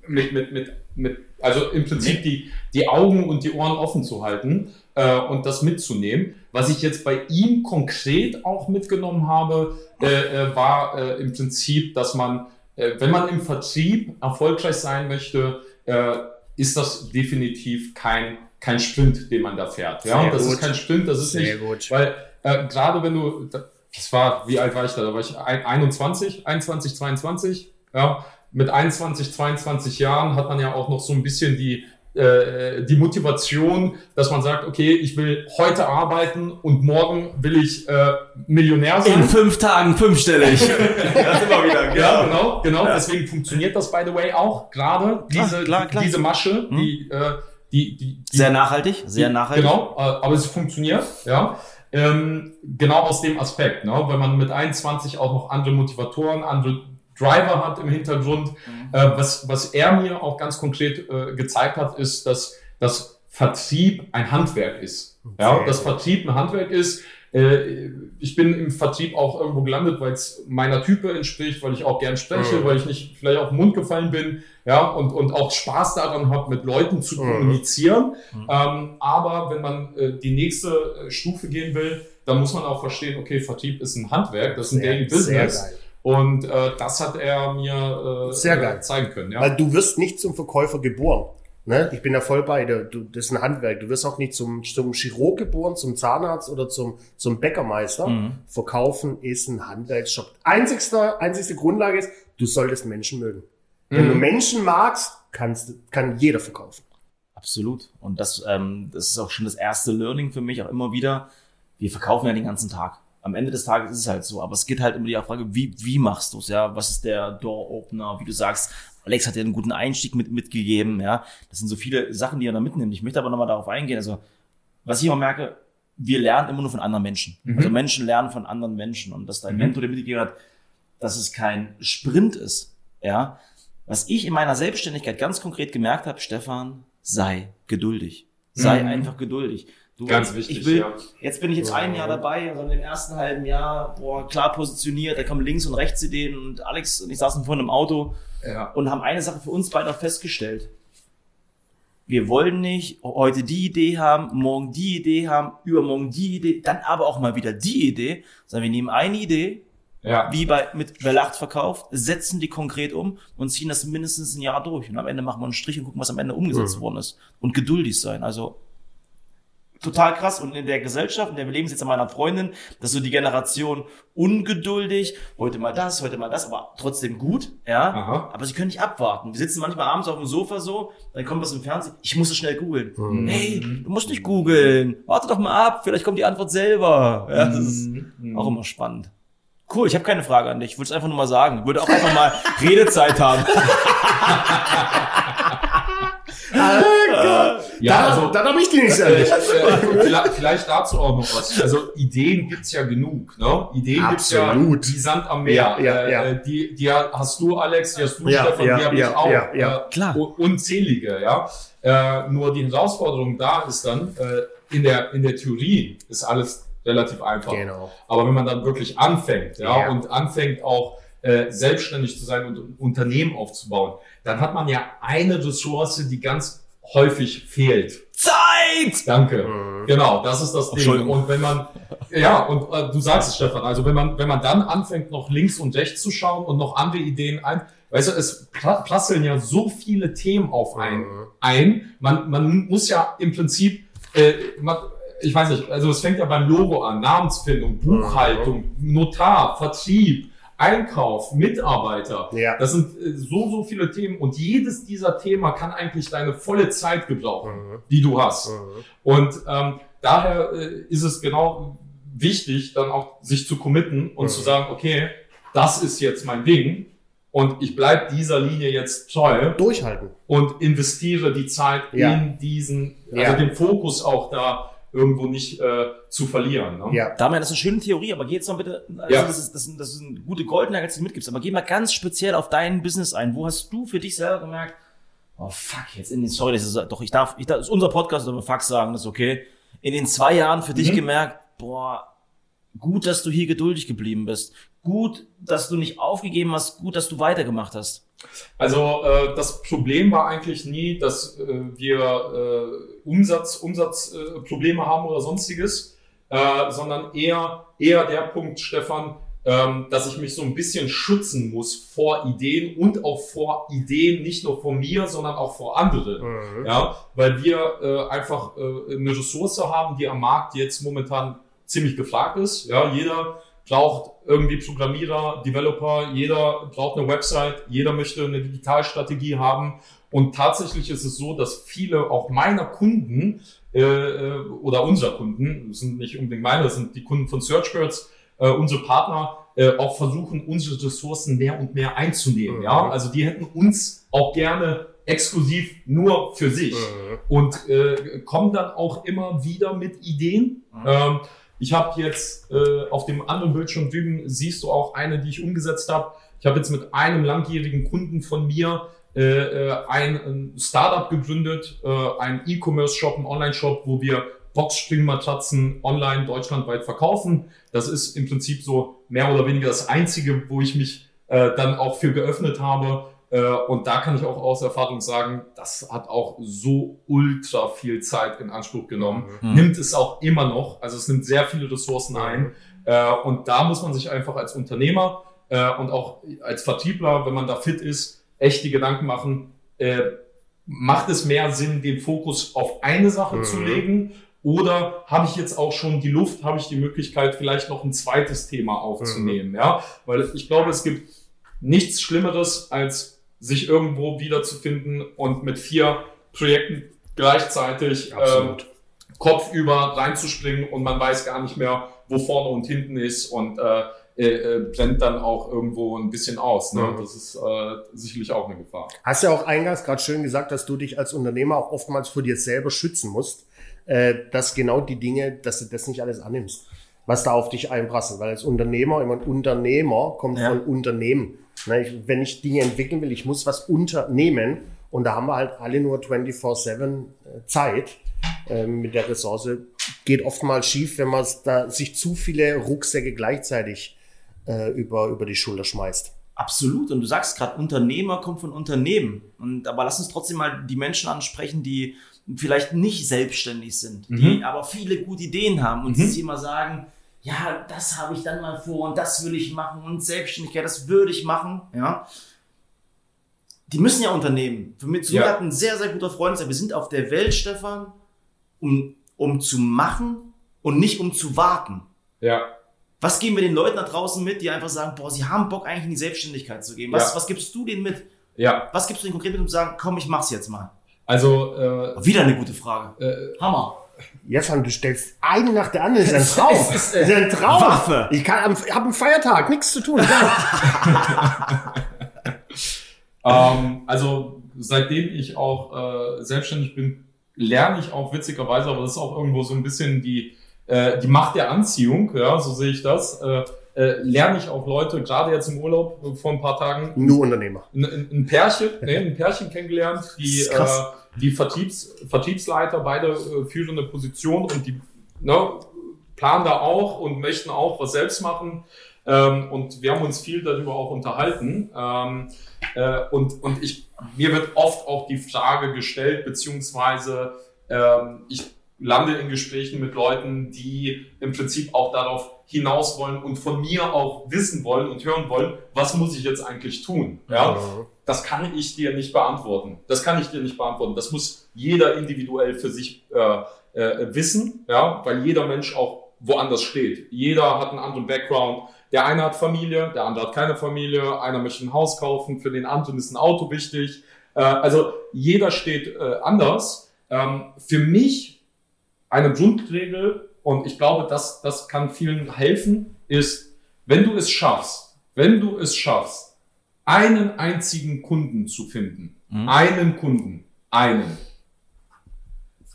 mit, mit, mit, mit, also im Prinzip die, die Augen und die Ohren offen zu halten äh, und das mitzunehmen. Was ich jetzt bei ihm konkret auch mitgenommen habe, äh, äh, war äh, im Prinzip, dass man, äh, wenn man im Vertrieb erfolgreich sein möchte, äh, ist das definitiv kein, kein Sprint, den man da fährt. Ja, Sehr das gut. ist kein Sprint, das ist Sehr nicht, gut. weil äh, gerade wenn du, das war, wie alt war ich da? Da war ich ein- 21, 21, 22. Ja, mit 21, 22 Jahren hat man ja auch noch so ein bisschen die, äh, die Motivation, dass man sagt, okay, ich will heute arbeiten und morgen will ich äh, Millionär sein. In fünf Tagen fünfstellig. das immer wieder, Ja, genau, genau. Deswegen funktioniert das, by the way, auch gerade diese, klar, klar. diese Masche, Mhm. die, äh, die, die, die Sehr nachhaltig, sehr nachhaltig. Genau, äh, aber es funktioniert, ja. Ähm, genau aus dem Aspekt, ne? wenn man mit 21 auch noch andere Motivatoren, andere Driver hat im Hintergrund. Äh, was, was er mir auch ganz konkret äh, gezeigt hat, ist, dass das Vertrieb ein Handwerk ist. Ja, Sehr dass. Vertrieb ein Handwerk ist. Äh, ich bin im Vertrieb auch irgendwo gelandet, weil es meiner Type entspricht, weil ich auch gern spreche, Mhm. weil ich nicht vielleicht auf den Mund gefallen bin, ja, und, und auch Spaß daran habe, mit Leuten zu Mhm. kommunizieren. Mhm. Ähm, aber wenn man äh, die nächste äh, Stufe gehen will, dann muss man auch verstehen, okay, Vertrieb ist ein Handwerk, das ist ein Daily sehr Business. Und äh, das hat er mir äh, Sehr äh, geil. zeigen können. Ja. Weil du wirst nicht zum Verkäufer geboren. Ne? Ich bin ja voll bei dir. Du, das ist ein Handwerk. Du wirst auch nicht zum, zum Chirurg geboren, zum Zahnarzt oder zum, zum Bäckermeister. Mhm. Verkaufen ist ein Handwerksjob. Einzigste, einzigste Grundlage ist, du solltest Menschen mögen. Wenn du Menschen magst, kannst, kann jeder verkaufen. Absolut. Und das, ähm, das ist auch schon das erste Learning für mich, auch immer wieder. Wir verkaufen ja den ganzen Tag. Am Ende des Tages ist es halt so. Aber es geht halt immer die Frage, wie, wie machst du es? Ja, was ist der Door-Opener? Wie du sagst, Alex hat dir einen guten Einstieg mit, mitgegeben. Ja, das sind so viele Sachen, die er da mitnimmt. Ich möchte aber nochmal darauf eingehen. Also, was ich immer merke, wir lernen immer nur von anderen Menschen. Also Menschen lernen von anderen Menschen. Und dass dein Mentor dir mitgegeben hat, dass es kein Sprint ist. Ja, was ich in meiner Selbstständigkeit ganz konkret gemerkt habe, Stefan, sei geduldig. Sei Mhm. einfach geduldig. Du, Ganz wichtig, ich will, ja. Jetzt bin ich jetzt ein Jahr dabei, also in dem ersten halben Jahr, boah, klar positioniert, da kommen links und rechts Ideen und Alex und ich saßen vorhin im Auto Ja. und haben eine Sache für uns beide auch festgestellt. Wir wollen nicht heute die Idee haben, morgen die Idee haben, übermorgen die Idee, dann aber auch mal wieder die Idee, sondern wir nehmen eine Idee, Ja. wie bei mit Wer lacht verkauft, setzen die konkret um und ziehen das mindestens ein Jahr durch. Und am Ende machen wir einen Strich und gucken, was am Ende umgesetzt worden ist. Und geduldig sein. Also total krass. Und in der Gesellschaft, in der wir leben, ist jetzt an meiner Freundin, dass so die Generation ungeduldig, heute mal das, heute mal das, aber trotzdem gut, ja. Aha. Aber sie können nicht abwarten. Wir sitzen manchmal abends auf dem Sofa so, dann kommt was im Fernsehen, ich muss es schnell googeln. Hey, du musst nicht googeln. Warte doch mal ab, vielleicht kommt die Antwort selber. Ja, das ist Mhm. auch immer spannend. Cool, ich habe keine Frage an dich. Ich wollte es einfach nur mal sagen. Ich würde auch einfach mal Redezeit haben. Ja, dann, also, dann habe ich die nicht ehrlich. äh, vielleicht, vielleicht dazu auch noch was. Also Ideen gibt's ja genug. Ne? Ideen gibt's ja Absolut. wie Sand am Meer. Ja, ja, Äh, ja. äh, Die, die hast du, Alex, die hast du, Ja, Stefan, ja, die habe ja, ich auch. ja, ja. Äh, Klar. Unzählige, ja. Äh, nur die Herausforderung da ist dann, äh, in, der, in der Theorie ist alles relativ einfach. Genau. Aber wenn man dann wirklich anfängt, ja, Ja. und anfängt auch äh, selbstständig zu sein und ein Unternehmen aufzubauen, dann hat man ja eine Ressource, die ganz häufig fehlt. Zeit! Danke. Mhm. Genau, das ist das Ding. Und wenn man, ja, und äh, du sagst es, Stefan, also wenn man, wenn man dann anfängt, noch links und rechts zu schauen und noch andere Ideen ein, weißt du, es prasseln ja so viele Themen auf ein, Mhm. ein. Man, man muss ja im Prinzip, äh, man, ich weiß nicht, also es fängt ja beim Logo an, Namensfindung, Buchhaltung, Notar, Vertrieb, Einkauf, Mitarbeiter. Ja. Das sind äh, so, so viele Themen und jedes dieser Themen kann eigentlich deine volle Zeit gebrauchen, Mhm. die du hast. Mhm. Und ähm, daher äh, ist es genau wichtig, dann auch sich zu committen und Mhm. zu sagen, okay, das ist jetzt mein Ding und ich bleib dieser Linie jetzt treu Durchhalten. und investiere die Zeit Ja. in diesen, also Ja. den Fokus auch da irgendwo nicht äh, zu verlieren. Ne? Ja. Damian, das ist eine schöne Theorie, aber geh jetzt mal bitte, also Ja. das, ist, das, ist, das ist eine gute Goldnugget, die du mitgibst, aber geh mal ganz speziell auf dein Business ein. Wo hast du für dich selber gemerkt, oh fuck, jetzt in den, sorry, das ist doch, ich darf, ich darf, das ist unser Podcast, aber fuck sagen, das ist okay. In den zwei Jahren für dich Mhm. gemerkt, boah, gut, dass du hier geduldig geblieben bist. Gut, dass du nicht aufgegeben hast, gut, dass du weitergemacht hast. Also äh, das Problem war eigentlich nie, dass äh, wir äh, Umsatz, Umsatzprobleme äh, haben oder sonstiges, äh, sondern eher, eher der Punkt, Stefan, ähm, dass ich mich so ein bisschen schützen muss vor Ideen und auch vor Ideen, nicht nur vor mir, sondern auch vor anderen. Mhm. Ja, weil wir äh, einfach äh, eine Ressource haben, die am Markt jetzt momentan ziemlich gefragt ist. Ja, jeder braucht irgendwie Programmierer, Developer, jeder braucht eine Website, jeder möchte eine Digitalstrategie haben. Und tatsächlich ist es so, dass viele auch meiner Kunden äh, äh, oder unserer Kunden, das sind nicht unbedingt meine, das sind die Kunden von SearchBirds, äh, unsere Partner, äh, auch versuchen, unsere Ressourcen mehr und mehr einzunehmen. Mhm. Ja, also die hätten uns auch gerne exklusiv nur für sich Mhm. und äh, kommen dann auch immer wieder mit Ideen. Mhm. Ähm, ich habe jetzt äh, auf dem anderen Bildschirm drüben siehst du auch eine, die ich umgesetzt habe. Ich habe jetzt mit einem langjährigen Kunden von mir äh, äh, ein, ein Startup gegründet, äh, ein E-Commerce-Shop, ein Online-Shop, wo wir Boxspringmatratzen online deutschlandweit verkaufen. Das ist im Prinzip so mehr oder weniger das Einzige, wo ich mich äh, dann auch für geöffnet habe. Äh, und da kann ich auch aus Erfahrung sagen, das hat auch so ultra viel Zeit in Anspruch genommen. Mhm. Nimmt es auch immer noch. Also es nimmt sehr viele Ressourcen ein. Äh, und da muss man sich einfach als Unternehmer äh, und auch als Vertriebler, wenn man da fit ist, echt die Gedanken machen, macht es mehr Sinn, den Fokus auf eine Sache Mhm. zu legen? Oder habe ich jetzt auch schon die Luft, habe ich die Möglichkeit, vielleicht noch ein zweites Thema aufzunehmen? Ja, weil ich glaube, es gibt nichts Schlimmeres, als sich irgendwo wiederzufinden und mit vier Projekten gleichzeitig ähm, Absolut. Kopf über reinzuspringen und man weiß gar nicht mehr, wo vorne und hinten ist und äh, äh, äh, brennt dann auch irgendwo ein bisschen aus. Ne? Mhm. Das ist äh, sicherlich auch eine Gefahr. Hast ja auch eingangs gerade schön gesagt, dass du dich als Unternehmer auch oftmals vor dir selber schützen musst, äh, dass genau die Dinge, dass du das nicht alles annimmst, was da auf dich einprasselt. Weil als Unternehmer, immer ein Unternehmer kommt Ja. von Unternehmen. Ne, ich, wenn ich Dinge entwickeln will, ich muss was unternehmen und da haben wir halt alle nur 24-7 äh, Zeit. Ähm, mit der Ressource geht oftmals schief, wenn man da sich zu viele Rucksäcke gleichzeitig äh, über, über die Schulter schmeißt. Absolut. Und du sagst gerade, Unternehmer kommt von Unternehmen. Und aber lass uns trotzdem mal die Menschen ansprechen, die vielleicht nicht selbstständig sind, die Mhm. aber viele gute Ideen haben und Mhm. sich immer sagen, ja, das habe ich dann mal vor und das will ich machen und Selbstständigkeit, das würde ich machen, ja. Die müssen ja unternehmen. Für mich, zu mir Ja. hat ein sehr, sehr guter Freund gesagt, wir sind auf der Welt, Stefan, um, um zu machen und nicht um zu warten. Ja. Was geben wir den Leuten da draußen mit, die einfach sagen, boah, sie haben Bock eigentlich in die Selbstständigkeit zu gehen? Was, Ja. was gibst du denen mit? Ja. Was gibst du denen konkret mit, um zu sagen, komm, ich mach's jetzt mal? Also äh, Wieder eine gute Frage. äh, Hammer. Stefan, du stellst eine nach der anderen. Das ist ein Traum. Äh, das ist ein Traum. Waffe. Ich kann, am- hab einen Feiertag, nichts zu tun. Ähm, also seitdem ich auch äh, selbstständig bin, lerne ich auch witzigerweise, aber das ist auch irgendwo so ein bisschen die, äh, die Macht der Anziehung, ja, so sehe ich das. Äh, äh, lerne ich auch Leute, gerade jetzt im Urlaub äh, vor ein paar Tagen, Nur Unternehmer. ein, ein ein Pärchen, nee, ein Pärchen kennengelernt, die, Das ist äh. Die Vertriebs, Vertriebsleiter, beide äh, führende Position und die ne, planen da auch und möchten auch was selbst machen. Ähm, und wir haben uns viel darüber auch unterhalten. Ähm, äh, und, und ich, mir wird oft auch die Frage gestellt, beziehungsweise ähm, ich lande in Gesprächen mit Leuten, die im Prinzip auch darauf hinaus wollen und von mir auch wissen wollen und hören wollen, was muss ich jetzt eigentlich tun? Ja, das kann ich dir nicht beantworten. Das kann ich dir nicht beantworten. Das muss jeder individuell für sich äh, äh, wissen, ja, weil jeder Mensch auch woanders steht. Jeder hat einen anderen Background. Der eine hat Familie, der andere hat keine Familie. Einer möchte ein Haus kaufen, für den anderen ist ein Auto wichtig. Äh, also jeder steht äh, anders. Ähm, für mich eine Grundregel und ich glaube, das, das kann vielen helfen, ist, wenn du es schaffst, wenn du es schaffst, einen einzigen Kunden zu finden, Mhm. einen Kunden, einen,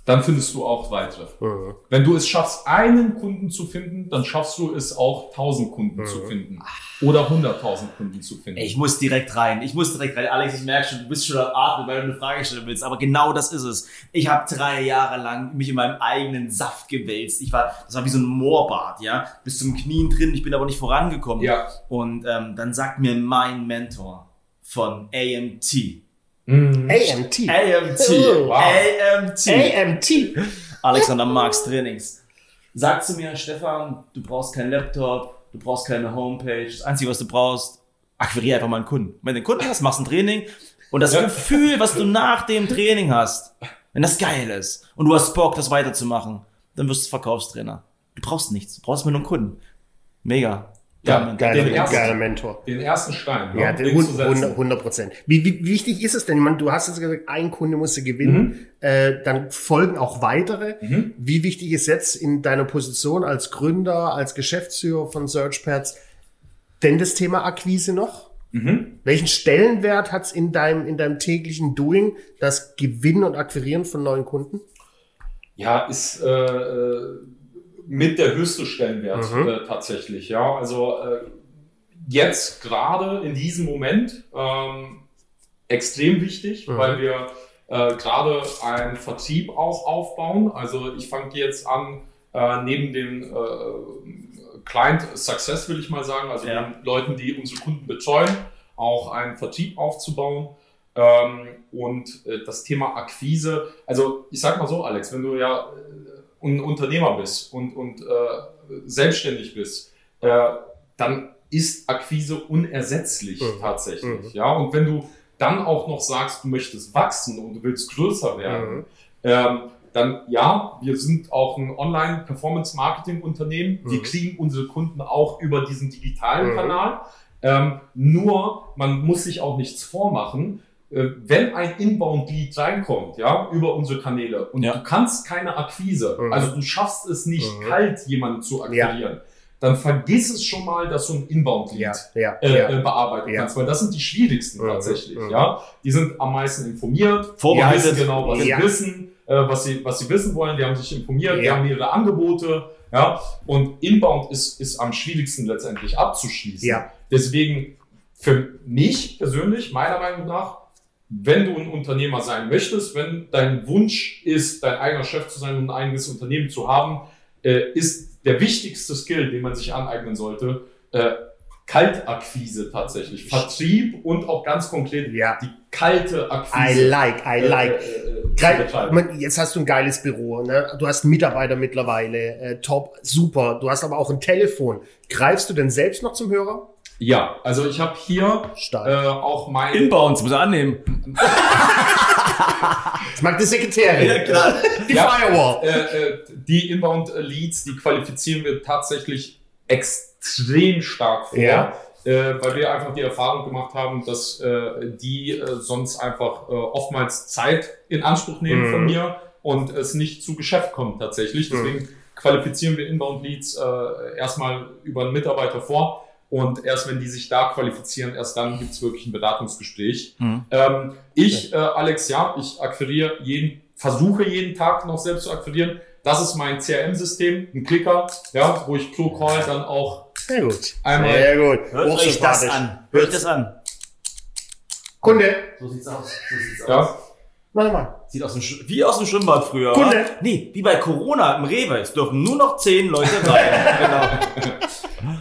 dann findest du auch weitere. Mhm. Wenn du es schaffst, einen Kunden zu finden, dann schaffst du es auch, tausend Kunden Mhm. zu finden oder hunderttausend Kunden zu finden. Ich muss direkt rein. Ich muss direkt rein. Alex, ich merke schon, du bist schon am Atmen, weil du eine Frage stellen willst. Aber genau das ist es. Ich habe drei Jahre lang mich in meinem eigenen Saft gewälzt. Ich war, das war wie so ein Moorbad, ja, bis zum Knien drin. Ich bin aber nicht vorangekommen. Ja. Und ähm, dann sagt mir mein Mentor von AMT. Mhm. AMT. AMT. Oh, wow. AMT. AMT. Alexander Marx Trainings. Sag zu mir, Stefan, du brauchst keinen Laptop, du brauchst keine Homepage. Das Einzige, was du brauchst, akquiriere einfach mal einen Kunden. Wenn du einen Kunden hast, machst ein Training und das Ja. Gefühl, was du nach dem Training hast, wenn das geil ist und du hast Bock, das weiterzumachen, dann wirst du Verkaufstrainer. Du brauchst nichts, du brauchst nur einen Kunden. Mega. Ja, Geiler, Den ersten- geiler Mentor. Den ersten Stein. Ja, den setzen. 100 Prozent. Wie, wie wichtig ist es denn? Ich meine, du hast jetzt gesagt, ein Kunde musst du gewinnen, äh, dann folgen auch weitere. Mhm. Wie wichtig ist jetzt in deiner Position als Gründer, als Geschäftsführer von SearchPads denn das Thema Akquise noch? Mhm. Welchen Stellenwert hat es in deinem, in deinem täglichen Doing, das Gewinnen und Akquirieren von neuen Kunden? Ja, ist äh, äh, mit der höchste Stellenwert Mhm. äh, tatsächlich. Ja, also äh, jetzt gerade in diesem Moment ähm, extrem wichtig, Mhm. weil wir äh, gerade einen Vertrieb auch aufbauen. Also ich fange jetzt an, äh, neben dem äh, Client Success will ich mal sagen, also Ja. den Leuten, die unsere Kunden betreuen, auch einen Vertrieb aufzubauen. Ähm, und äh, das Thema Akquise, also ich sag mal so, Alex, wenn du ja äh, ein Unternehmer bist und, und äh, selbstständig bist, äh, dann ist Akquise unersetzlich Mhm. tatsächlich. Mhm. Ja, und wenn du dann auch noch sagst, du möchtest wachsen und du willst größer werden, mhm. ähm, dann ja, wir sind auch ein Online-Performance-Marketing-Unternehmen. Mhm. Wir kriegen unsere Kunden auch über diesen digitalen mhm. Kanal. Ähm, nur, man muss sich auch nichts vormachen. Äh, wenn ein Inbound-Lead reinkommt, ja, über unsere Kanäle und ja. du kannst keine Akquise, mhm. also du schaffst es nicht, mhm. kalt jemanden zu akquirieren, ja. dann vergiss es schon mal, dass du ein Inbound-Lead ja. äh, äh, bearbeiten kannst, weil das sind die schwierigsten mhm. tatsächlich, mhm. ja. Die sind am meisten informiert, vorbereitet, wissen genau, was sie wissen, äh, was sie, was sie wissen wollen, die haben sich informiert, die haben ihre Angebote, ja. Und Inbound ist, ist am schwierigsten letztendlich abzuschließen. Ja. Deswegen für mich persönlich, meiner Meinung nach, wenn du ein Unternehmer sein möchtest, wenn dein Wunsch ist, dein eigener Chef zu sein und ein eigenes Unternehmen zu haben, äh, ist der wichtigste Skill, den man sich aneignen sollte, äh, Kaltakquise tatsächlich. Vertrieb und auch ganz konkret ja. die kalte Akquise. I like, I like. Äh, äh, jetzt hast du ein geiles Büro, ne? du hast Mitarbeiter mittlerweile, äh, top, super. Du hast aber auch ein Telefon. Greifst du denn selbst noch zum Hörer? Ja, also ich habe hier äh, auch mein Inbounds, muss er annehmen. das mag die Sekretärin. Ja, klar. Die ja, Firewall. Äh, äh, die Inbound Leads, die qualifizieren wir tatsächlich extrem stark vor. Ja. Äh, weil wir einfach die Erfahrung gemacht haben, dass äh, die äh, sonst einfach äh, oftmals Zeit in Anspruch nehmen mhm. von mir und es nicht zu Geschäft kommt tatsächlich. Deswegen mhm. qualifizieren wir Inbound Leads äh, erstmal über einen Mitarbeiter vor und erst wenn die sich da qualifizieren, erst dann gibt's wirklich ein Beratungsgespräch. Mhm. Ähm, ich, äh, Alex, ja, ich akquiriere jeden, versuche jeden Tag noch selbst zu akquirieren. Das ist mein CRM-System, ein Klicker, ja, wo ich pro Call dann auch Sehr gut. einmal. Sehr gut. Hört euch das an. Hört das an. Kunde. So sieht's aus. So sieht's ja. aus. Warte mal. Sieht aus dem wie aus dem Schwimmbad früher. Kunde. Oder? Nee, wie bei Corona im Rewe. Es dürfen nur noch zehn Leute rein.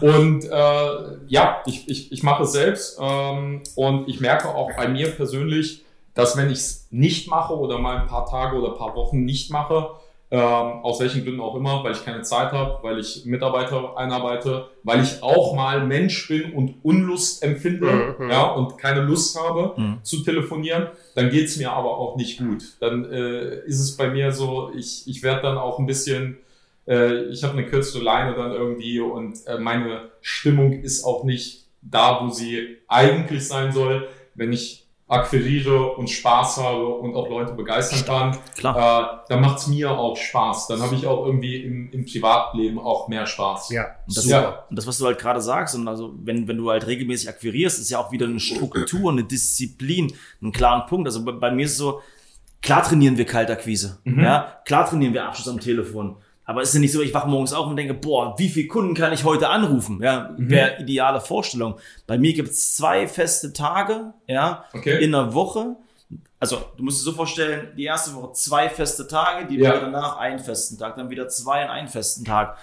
genau. Und äh, ja, ich, ich, ich mache es selbst ähm, und ich merke auch bei mir persönlich, dass wenn ich es nicht mache oder mal ein paar Tage oder ein paar Wochen nicht mache, ähm, aus welchen Gründen auch immer, weil ich keine Zeit habe, weil ich Mitarbeiter einarbeite, weil ich auch mal Mensch bin und Unlust empfinde mhm. ja, und keine Lust habe mhm. zu telefonieren, dann geht's mir aber auch nicht gut. Dann äh, ist es bei mir so, ich, ich werde dann auch ein bisschen, äh, ich habe eine kürzere Leine dann irgendwie und äh, meine Stimmung ist auch nicht da, wo sie eigentlich sein soll. Wenn ich akquiriere und Spaß habe und auch Leute begeistern kann, Klar. Äh, dann macht's mir auch Spaß. Dann habe ich auch irgendwie im, im Privatleben auch mehr Spaß. Ja, und das, ja. und das, was du halt gerade sagst, und also wenn, wenn du halt regelmäßig akquirierst, ist ja auch wieder eine Struktur, eine Disziplin, einen klaren Punkt. Also bei, bei mir ist es so, klar trainieren wir Kaltakquise. Mhm. Ja, klar trainieren wir Abschluss am Telefon. Aber es ist ja nicht so, ich wache morgens auf und denke, boah, wie viele Kunden kann ich heute anrufen? Ja, mhm. wäre ideale Vorstellung. Bei mir gibt es zwei feste Tage, ja, okay. in der Woche. Also, du musst dir so vorstellen, die erste Woche zwei feste Tage, die ja. Woche danach einen festen Tag, dann wieder zwei und einen festen Tag.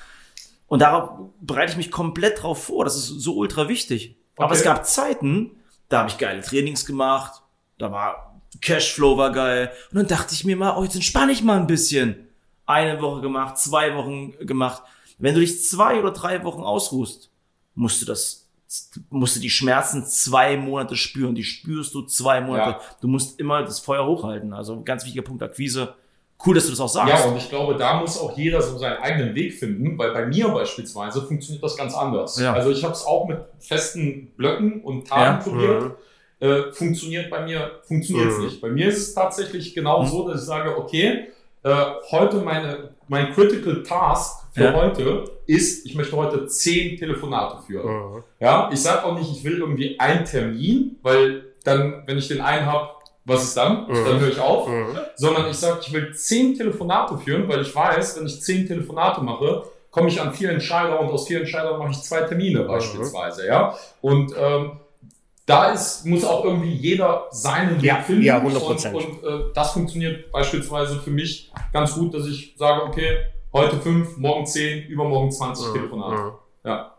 Und darauf bereite ich mich komplett drauf vor. Das ist so ultra wichtig. Okay. Aber es gab Zeiten, da habe ich geile Trainings gemacht, da war Cashflow war geil. Und dann dachte ich mir mal, oh, jetzt entspanne ich mal ein bisschen eine Woche gemacht, zwei Wochen gemacht. Wenn du dich zwei oder drei Wochen ausruhst, musst du das, musst du die Schmerzen zwei Monate spüren. Die spürst du zwei Monate. Ja. Du musst immer das Feuer hochhalten. Also ganz wichtiger Punkt Akquise. Cool, dass du das auch sagst. Ja, und ich glaube, da muss auch jeder so seinen eigenen Weg finden, weil bei mir beispielsweise funktioniert das ganz anders. Ja. Also ich habe es auch mit festen Blöcken und Tagen ja. probiert. Mhm. Äh, funktioniert bei mir, funktioniert es mhm. nicht. Bei mir ist es tatsächlich genau mhm. so, dass ich sage, okay, äh, heute meine, mein Critical Task für ja. heute ist, ich möchte heute zehn Telefonate führen. Mhm. Ja, ich sage auch nicht, ich will irgendwie einen Termin, weil dann, wenn ich den einen habe, was ist dann? Mhm. Dann höre ich auf. Mhm. Sondern ich sage, ich will zehn Telefonate führen, weil ich weiß, wenn ich zehn Telefonate mache, komme ich an vier Entscheider und aus vier Entscheidern mache ich zwei Termine mhm. beispielsweise. Ja, und ähm, da ist, muss auch irgendwie jeder seinen Weg ja, finden. Ja, 100 Und, und äh, das funktioniert beispielsweise für mich ganz gut, dass ich sage, okay, heute fünf, morgen zehn, übermorgen 20 mhm. Telefonate. Mhm. Ja.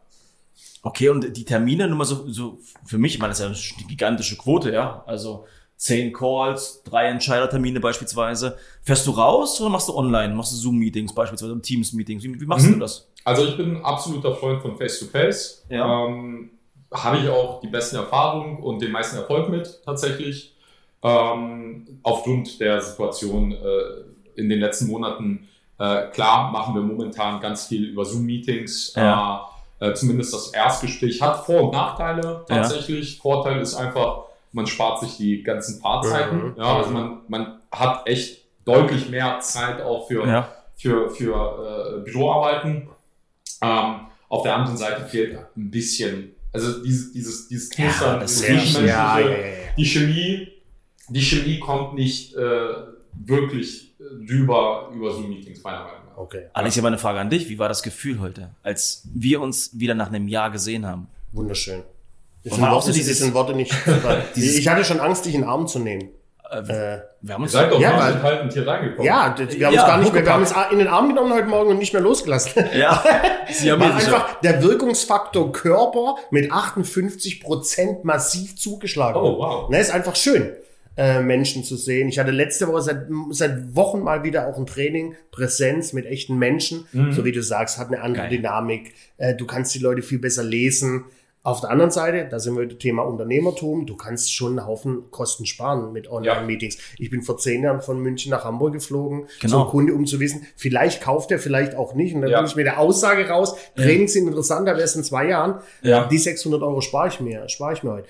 Okay, und die Termine, nur mal so, so für mich, ich meine, das ist ja eine gigantische Quote, ja. Also zehn Calls, drei Entscheidertermine beispielsweise. Fährst du raus oder machst du online? Machst du Zoom-Meetings beispielsweise, Teams-Meetings? Wie, wie machst mhm. du das? Also ich bin ein absoluter Freund von Face-to-Face. -face. Ja. Ähm, habe ich auch die besten Erfahrungen und den meisten Erfolg mit tatsächlich. ähm, aufgrund der Situation äh, in den letzten Monaten. Äh, klar machen wir momentan ganz viel über Zoom-Meetings. Ja. Äh, zumindest das Erstgespräch hat Vor- und Nachteile tatsächlich. Ja. Vorteil ist einfach, man spart sich die ganzen Fahrzeiten. Mhm. Ja, also man, man hat echt deutlich mehr Zeit auch für, ja. für, für äh, Büroarbeiten. Ähm, auf der anderen Seite fehlt ein bisschen, also dieses, dieses, dieses Knistern, ja, das dieses ja, ja, die Chemie, die Chemie kommt nicht äh, wirklich drüber über Zoom-Meetings, meiner Meinung nach. Okay. Alex, ich habe eine Frage an dich. Wie war das Gefühl heute, als wir uns wieder nach einem Jahr gesehen haben? Wunderschön. Das sind, Worte, dieses, sind Worte nicht. ich hatte schon Angst, dich in den Arm zu nehmen. Äh, wir haben uns seid doch ja, weil, haltend hier reingekommen. Ja, wir haben ja, uns gar nicht mehr, wir haben uns in den Arm genommen heute Morgen und nicht mehr losgelassen. Ja. Sie haben einfach der Wirkungsfaktor Körper mit 58 Prozent massiv zugeschlagen. Oh, wow. Ne, ist einfach schön, äh, Menschen zu sehen. Ich hatte letzte Woche seit, seit Wochen mal wieder auch ein Training, Präsenz mit echten Menschen. Mhm. So wie du sagst, hat eine andere Geil. Dynamik. Äh, du kannst die Leute viel besser lesen. Auf der anderen Seite, da sind wir das Thema Unternehmertum, du kannst schon einen Haufen Kosten sparen mit Online-Meetings. Ja. Ich bin vor zehn Jahren von München nach Hamburg geflogen, genau. zum Kunde, um zu wissen, vielleicht kauft er, vielleicht auch nicht. Und dann ja. bin ich mit der Aussage raus, Trainings sind interessant, aber erst in zwei Jahren. Ja. Die 600 Euro spare ich mir, spare ich mir heute.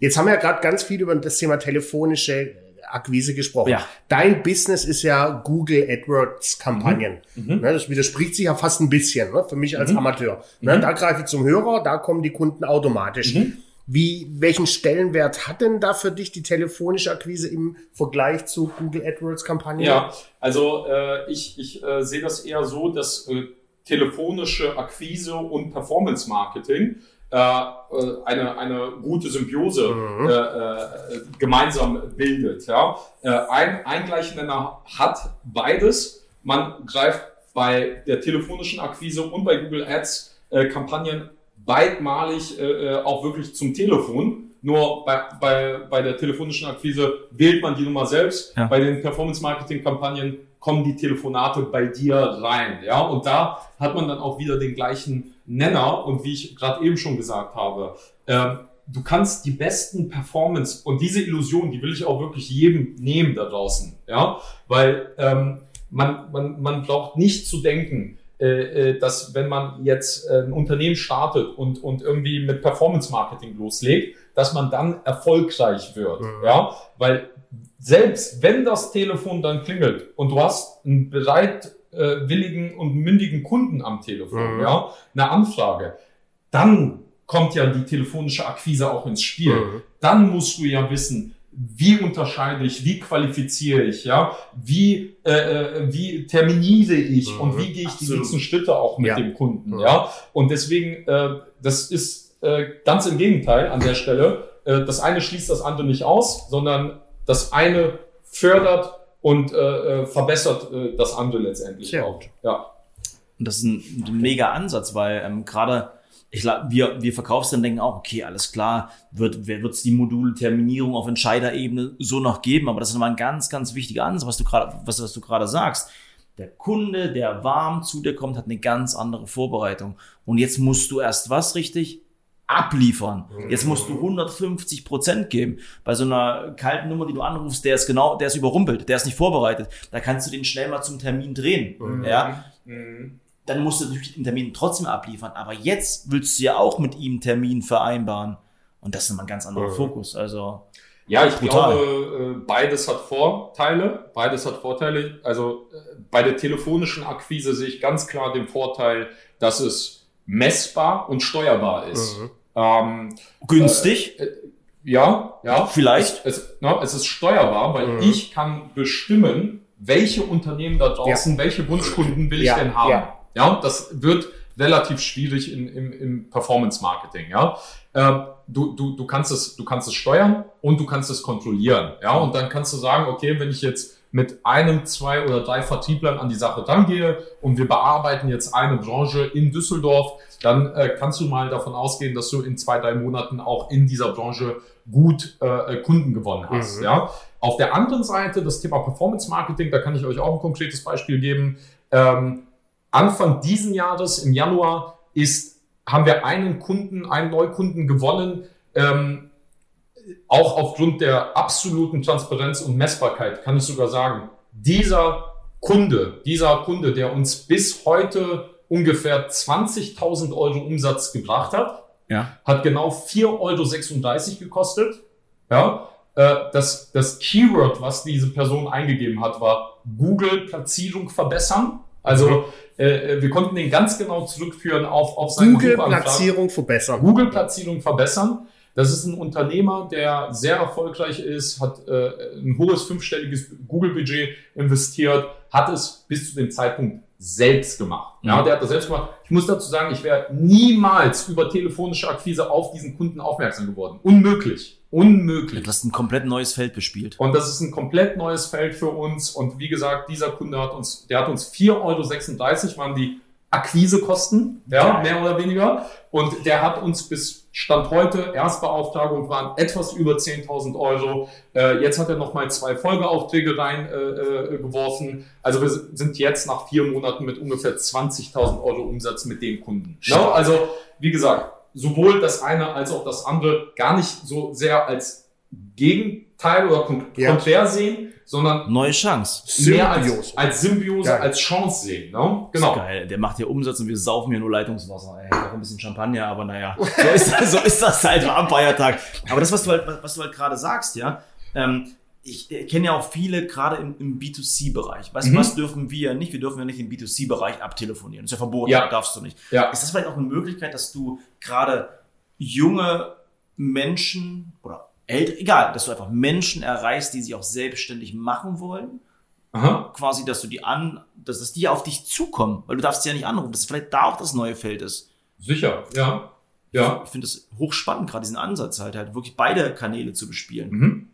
Jetzt haben wir ja gerade ganz viel über das Thema telefonische Akquise gesprochen. Ja. Dein Business ist ja Google AdWords Kampagnen. Mhm. mhm. Ne, das widerspricht sich ja fast ein bisschen ne, für mich als mhm. Amateur. Ne, mhm. Da greife ich zum Hörer, da kommen die Kunden automatisch. Mhm. Wie, welchen Stellenwert hat denn da für dich die telefonische Akquise im Vergleich zu Google AdWords Kampagnen? Ja, also äh, ich, ich äh, sehe das eher so, dass äh, telefonische Akquise und Performance Marketing äh, eine, eine gute Symbiose mhm. äh, äh, gemeinsam bildet. Ja? Äh, ein, ein Gleichnenner hat beides. Man greift bei der telefonischen Akquise und bei Google Ads äh, Kampagnen beidmalig äh auch wirklich zum Telefon. Nur bei, bei, bei der telefonischen Akquise wählt man die Nummer selbst. Ja. Bei den Performance-Marketing-Kampagnen kommen die Telefonate bei dir rein. Ja, und da hat man dann auch wieder den gleichen Nenner. Und wie ich gerade eben schon gesagt habe, äh, du kannst die besten Performance und diese Illusion, die will ich auch wirklich jedem nehmen da draußen. Ja, weil ähm, man, man, man braucht nicht zu denken, äh, äh dass wenn man jetzt äh, ein Unternehmen startet und, und irgendwie mit Performance Marketing loslegt, dass man dann erfolgreich wird. Mhm. Ja, weil selbst wenn das Telefon dann klingelt und du hast einen bereitwilligen und mündigen Kunden am Telefon, mhm. ja, eine Anfrage, dann kommt ja die telefonische Akquise auch ins Spiel. Mhm. Dann musst du ja wissen, wie unterscheide ich, wie qualifiziere ich, ja, wie, äh, äh wie terminiere ich mhm. und wie gehe ich Absolut. die nächsten Schritte auch mit ja. dem Kunden, mhm. ja. Und deswegen, äh, das ist äh, ganz im Gegenteil an der Stelle. Äh, das eine schließt das andere nicht aus, sondern das eine fördert und äh, äh, verbessert äh, das andere letztendlich Sehr auch. Ja. Und das ist ein, ein mega Ansatz, weil ähm, gerade ich glaube, wir, wir Verkaufsstellen denken auch, okay, alles klar, wird wird es die Modulterminierung auf Entscheiderebene so noch geben, aber das ist nochmal ein ganz, ganz wichtiger Ansatz, was du gerade, was, was du gerade sagst. Der Kunde, der warm zu dir kommt, hat eine ganz andere Vorbereitung. Und jetzt musst du erst was richtig? Abliefern. Jetzt musst du 150 Prozent geben. Bei so einer kalten Nummer, die du anrufst, der ist genau, der ist überrumpelt, der ist nicht vorbereitet. Da kannst du den schnell mal zum Termin drehen. Mhm. Ja. Mhm. Dann musst du natürlich den Termin trotzdem abliefern. Aber jetzt willst du ja auch mit ihm einen Termin vereinbaren. Und das ist immer ein ganz anderer mhm. Fokus. Also. Ja, ich brutal. glaube, äh, beides hat Vorteile. Beides hat Vorteile. Also äh, bei der telefonischen Akquise sehe ich ganz klar den Vorteil, dass es messbar und steuerbar ist. Mhm. Ähm, Günstig? Äh, äh, ja, ja. Vielleicht. Es, es, na, es ist steuerbar, weil mhm. ich kann bestimmen, welche Unternehmen da draußen, ja. welche Wunschkunden will ja. ich denn haben. Ja. ja, das wird relativ schwierig in, im, im Performance-Marketing. Ja, ähm, du, du, du kannst es, du kannst es steuern und du kannst es kontrollieren. Ja, und dann kannst du sagen, okay, wenn ich jetzt mit einem, zwei oder drei Vertrieblern an die Sache rangehe und wir bearbeiten jetzt eine Branche in Düsseldorf, dann äh, kannst du mal davon ausgehen, dass du in zwei, drei Monaten auch in dieser Branche gut äh, Kunden gewonnen hast. Mhm. Ja? Auf der anderen Seite das Thema Performance Marketing, da kann ich euch auch ein konkretes Beispiel geben. Ähm, Anfang diesen Jahres, im Januar, ist, haben wir einen Kunden, einen Neukunden gewonnen, ähm, auch aufgrund der absoluten Transparenz und Messbarkeit, kann ich sogar sagen, dieser Kunde, dieser Kunde, der uns bis heute ungefähr 20.000 Euro Umsatz gebracht hat, Ja. hat genau 4,36 Euro gekostet. Ja, äh, das, das Keyword, was diese Person eingegeben hat, war Google-Platzierung verbessern. Also äh, wir konnten den ganz genau zurückführen auf, auf seine. Google-Platzierung verbessern. Google-Platzierung verbessern. Das ist ein Unternehmer, der sehr erfolgreich ist, hat äh, ein hohes fünfstelliges Google-Budget investiert, hat es bis zu dem Zeitpunkt selbst gemacht. Ja, Mhm. der hat das selbst gemacht. Ich muss dazu sagen, ich wäre niemals über telefonische Akquise auf diesen Kunden aufmerksam geworden. Unmöglich. Unmöglich. Du hast ein komplett neues Feld bespielt. Und das ist ein komplett neues Feld für uns. Und wie gesagt, dieser Kunde hat uns, der hat uns 4,36 Euro waren die Akquisekosten, ja, mehr oder weniger. Und der hat uns bis Stand heute, Erstbeauftragung waren etwas über 10.000 Euro. Äh, jetzt hat er nochmal zwei Folgeaufträge reingeworfen. Äh, geworfen. also wir sind jetzt nach vier Monaten mit ungefähr 20.000 Euro Umsatz mit dem Kunden. No? Also, wie gesagt, sowohl das eine als auch das andere gar nicht so sehr als Gegenteil oder kon Ja. konträr sehen, sondern Neue Chance. mehr als, Symbiose. als Symbiose, Geil. als Chance sehen. Ne? Ist Genau. Geil. Der macht hier Umsatz und wir saufen hier nur Leitungswasser. Ey, auch ein bisschen Champagner, aber naja. So ist, das- so ist das halt am Feiertag. Aber das, was du halt, was du halt gerade sagst, ja, ähm, ich kenne ja auch viele, gerade im, im B2C-Bereich. Weißt du, Mhm. was dürfen wir nicht? Wir dürfen ja nicht im B2C-Bereich abtelefonieren. Das ist ja verboten, Ja. darfst du nicht. Ja. Ist das vielleicht auch eine Möglichkeit, dass du gerade junge Menschen oder ältere, egal, dass du einfach Menschen erreichst, die sich auch selbstständig machen wollen? Aha. quasi, dass du die an, dass, dass die auf dich zukommen, weil du darfst sie ja nicht anrufen, dass vielleicht da auch das neue Feld ist. Sicher, ja. Ja. Ich finde es hochspannend, gerade diesen Ansatz halt, halt wirklich beide Kanäle zu bespielen. Mhm.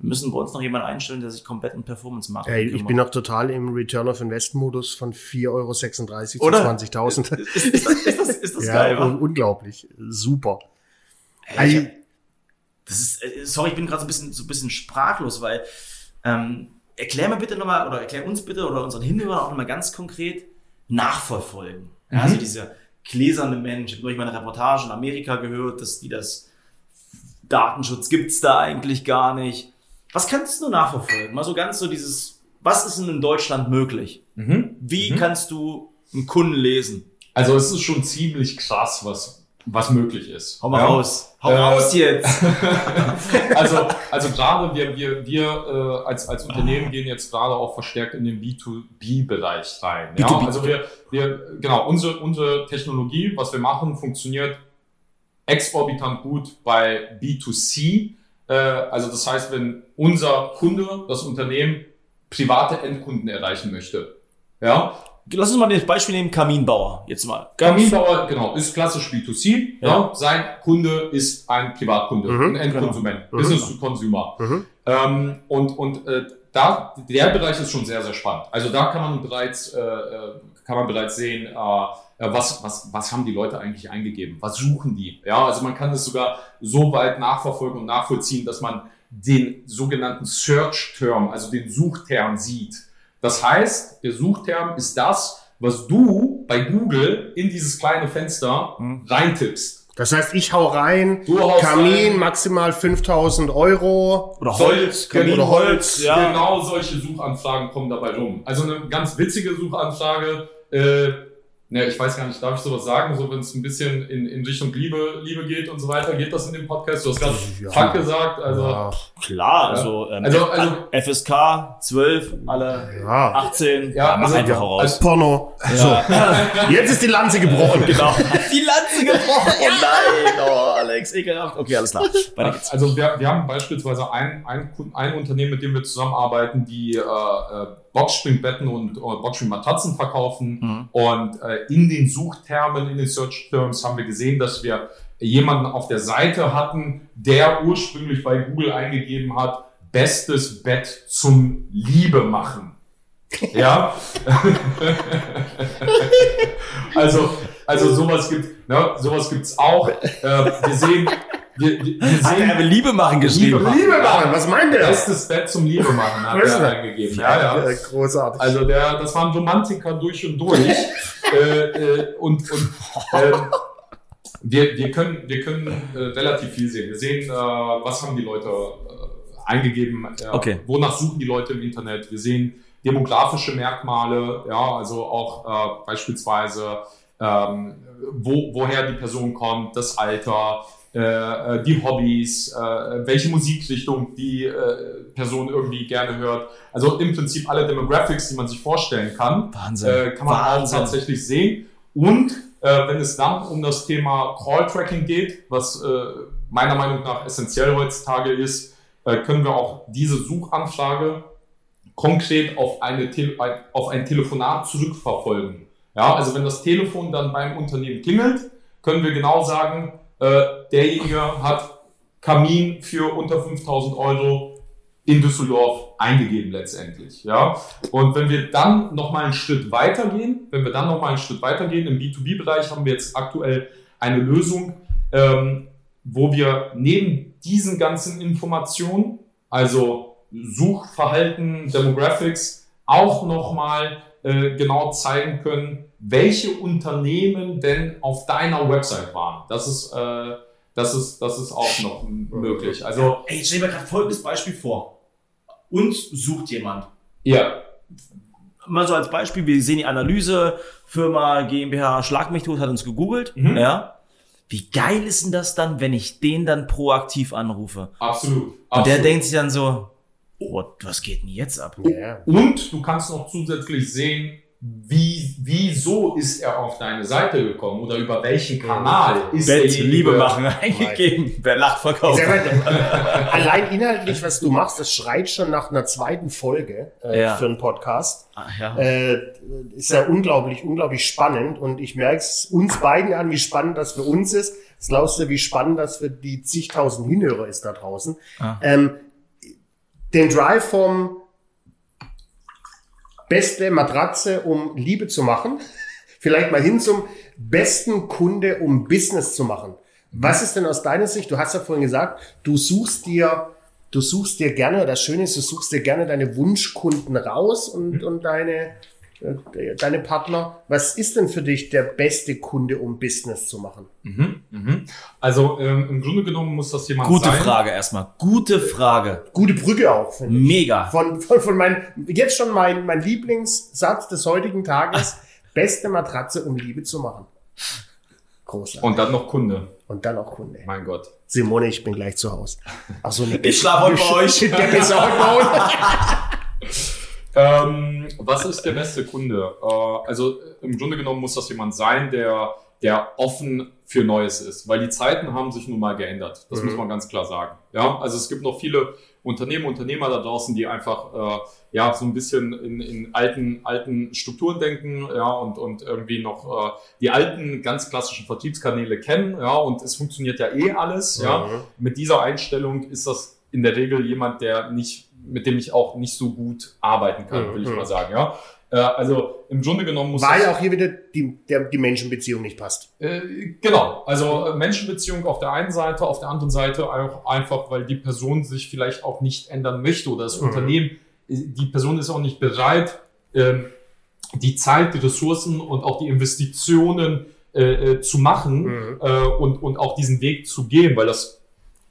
Wir müssen bei uns noch jemanden einstellen, der sich komplett um Performance macht. Ey, ich bin noch total im Return of Invest Modus von 4,36 Euro Oder? zu 20.000. ist, ist, das, ist, das, ist das ja, geil, un unglaublich. Super. Ey, ich, das ist, äh, sorry, ich bin gerade so ein bisschen, so ein bisschen sprachlos, weil ähm, erklär mir bitte nochmal, oder erklär uns bitte oder unseren Hinhörern auch nochmal ganz konkret Nachverfolgen. Ja, Mhm. also dieser gläserne Mensch. Ich habe neulich mal eine Reportage in Amerika gehört, dass die das Datenschutz gibt's da eigentlich gar nicht. Was kannst du nachverfolgen? Mal so ganz so dieses, was ist denn in Deutschland möglich? Mhm. Wie Mhm. kannst du einen Kunden lesen? Also es ist schon ziemlich krass, was, was möglich ist. Hau mal ja? raus. Hau Äh, raus jetzt. also, also gerade wir, wir, wir äh, als, als Unternehmen gehen jetzt gerade auch verstärkt in den B2B-Bereich rein. Ja? B2B. Also wir, wir, genau, unsere, unsere Technologie, was wir machen, funktioniert exorbitant gut bei B2C. Äh, also das heißt, wenn unser Kunde, das Unternehmen, private Endkunden erreichen möchte. Ja, Lass uns mal das Beispiel nehmen, Kaminbauer. Jetzt mal. Kaminbauer, genau, ist klassisch B2C. Ja. Ja. Sein Kunde ist ein Privatkunde, Mhm, ein Endkonsument, genau. Business to Consumer. Mhm. Ähm, und und äh, da, der Bereich ist schon sehr, sehr spannend. Also da kann man bereits, äh, äh, kann man bereits sehen, äh, äh, was, was, was haben die Leute eigentlich eingegeben? Was suchen die? Ja, also man kann es sogar so weit nachverfolgen und nachvollziehen, dass man den sogenannten Search-Term, also den Suchterm sieht. Das heißt, der Suchterm ist das, was du bei Google in dieses kleine Fenster Mhm. reintippst. Das heißt, ich hau rein, Du haust Kamin rein. maximal 5000 Euro. Oder Holz, Kamin, genau, Holz, ja. Genau solche Suchanfragen kommen dabei rum. Also eine ganz witzige Suchanfrage. Äh, ne, ich weiß gar nicht, darf ich sowas sagen? So, wenn es ein bisschen in, in Richtung Liebe, Liebe geht und so weiter, geht das in dem Podcast? Du hast gerade Ja. Fuck gesagt, also. Ja. Klar, Ja. also, ähm, Also- also- FSK 12, alle Ja. 18. Ja, mach also- einfach raus. Porno. Ja. So. Jetzt ist die Lanze gebrochen. genau. Die Lanze gebrochen. Oh nein, oh Alex, ekelhaft. Okay, alles klar. Weiter geht's. Also wir, wir haben beispielsweise ein, ein, ein Unternehmen, mit dem wir zusammenarbeiten, die äh, äh, Boxspringbetten und äh, Boxspringmatratzen verkaufen. Mhm. Und äh, in den Suchtermen, in den Search Terms haben wir gesehen, dass wir jemanden auf der Seite hatten, der ursprünglich bei Google eingegeben hat, bestes Bett zum Liebe machen. Ja. also, also sowas gibt, ne, sowas gibt's auch. Äh, wir sehen, wir, wir, wir sehen Liebe machen geschrieben. Liebe machen. Liebe machen, was meint der? bestes Bett zum Liebe machen, hat er das? eingegeben. Ja, ja. Äh, Großartig. Also der, das war ein Romantiker durch und durch. äh, äh, und und ähm, wir, wir können, wir können äh, relativ viel sehen. Wir sehen, äh, was haben die Leute äh, eingegeben, äh, Okay. wonach suchen die Leute im Internet. Wir sehen demografische Merkmale, ja, also auch äh, beispielsweise, ähm, wo, woher die Person kommt, das Alter, äh, äh, die Hobbys, äh, welche Musikrichtung die äh, Person irgendwie gerne hört. Also im Prinzip alle Demographics, die man sich vorstellen kann, Wahnsinn. äh, kann man auch Wahnsinn. tatsächlich sehen. Und äh, wenn es dann um das Thema Call-Tracking geht, was meiner Meinung nach essentiell heutzutage ist, können wir auch diese Suchanfrage konkret auf, eine Tele auf ein Telefonat zurückverfolgen. Ja, also wenn das Telefon dann beim Unternehmen klingelt, können wir genau sagen, äh, derjenige hat Kamin für unter 5000 Euro in Düsseldorf eingegeben letztendlich. Ja? Und wenn wir dann nochmal einen Schritt weitergehen, wenn wir dann nochmal einen Schritt weitergehen, im B2B-Bereich haben wir jetzt aktuell eine Lösung, ähm, wo wir neben diesen ganzen Informationen, also Suchverhalten, Demographics, auch nochmal äh, genau zeigen können, welche Unternehmen denn auf deiner Website waren. Das ist, äh, das ist, das ist auch noch möglich. Also, Ey, ich stell mir gerade folgendes Beispiel vor. Uns sucht jemand. ja, Mal so als Beispiel, wir sehen die Analyse, Firma GmbH Schlag mich tot hat uns gegoogelt, Mhm. ja. Wie geil ist denn das dann, wenn ich den dann proaktiv anrufe? absolut. Und der absolut. denkt sich dann so, oh, was geht denn jetzt ab? ja. Und du kannst noch zusätzlich sehen, wie, wieso ist er auf deine Seite gekommen oder über welchen Kanal ist Bett, Liebe machen eingegeben. Wer lacht, verkauft. Allein inhaltlich, was du machst, das schreit schon nach einer zweiten Folge äh, Ja. für einen Podcast. Ah, ja. Äh, ist ja unglaublich, unglaublich spannend und ich merke es uns beiden an, wie spannend das für uns ist. Das glaubst du, wie spannend das für die zigtausend Hinhörer ist da draußen. Ah. Ähm, den Drive vom beste Matratze, um Liebe zu machen, vielleicht mal hin zum besten Kunde, um Business zu machen. Was ist denn aus deiner Sicht? Du hast ja vorhin gesagt, du suchst dir, du suchst dir gerne, das Schöne ist, du suchst dir gerne deine Wunschkunden raus und, und deine, deine Partner. Was ist denn für dich der beste Kunde, um Business zu machen? Mhm, mhm. Also ähm, im Grunde genommen muss das jemand Gute sein. Frage erstmal. Gute Frage. Gute Brücke auch, finde ich. Mega. Von, von, von mein, jetzt schon mein, mein Lieblingssatz des heutigen Tages. Beste Matratze, um Liebe zu machen. Großartig. Und dann noch Kunde. Und dann auch Kunde. Mein Gott. Simone, ich bin gleich zu Hause. Ach so, ne, Ich schlaf heute bei euch. Der ist auch bei uns. Ähm, was ist der beste Kunde? Äh, also äh, im Grunde genommen muss das jemand sein, der, der offen für Neues ist, weil die Zeiten haben sich nun mal geändert. Das Mhm. muss man ganz klar sagen. Ja, also es gibt noch viele Unternehmen, Unternehmer da draußen, die einfach äh, ja so ein bisschen in, in alten alten Strukturen denken, ja und und irgendwie noch äh, die alten ganz klassischen Vertriebskanäle kennen, ja und es funktioniert ja eh alles, ja. Mhm. Mit dieser Einstellung ist das in der Regel jemand, der nicht, mit dem ich auch nicht so gut arbeiten kann, will ich Mhm. mal sagen, ja. Äh, also im Grunde genommen muss Weil auch hier wieder die, der, die Menschenbeziehung nicht passt. äh, genau, also äh, Menschenbeziehung auf der einen Seite, auf der anderen Seite auch einfach, weil die Person sich vielleicht auch nicht ändern möchte oder das Mhm. Unternehmen, äh, die Person ist auch nicht bereit, ähm, die Zeit, die Ressourcen und auch die Investitionen äh, zu machen Mhm. äh, und, und auch diesen Weg zu gehen, weil das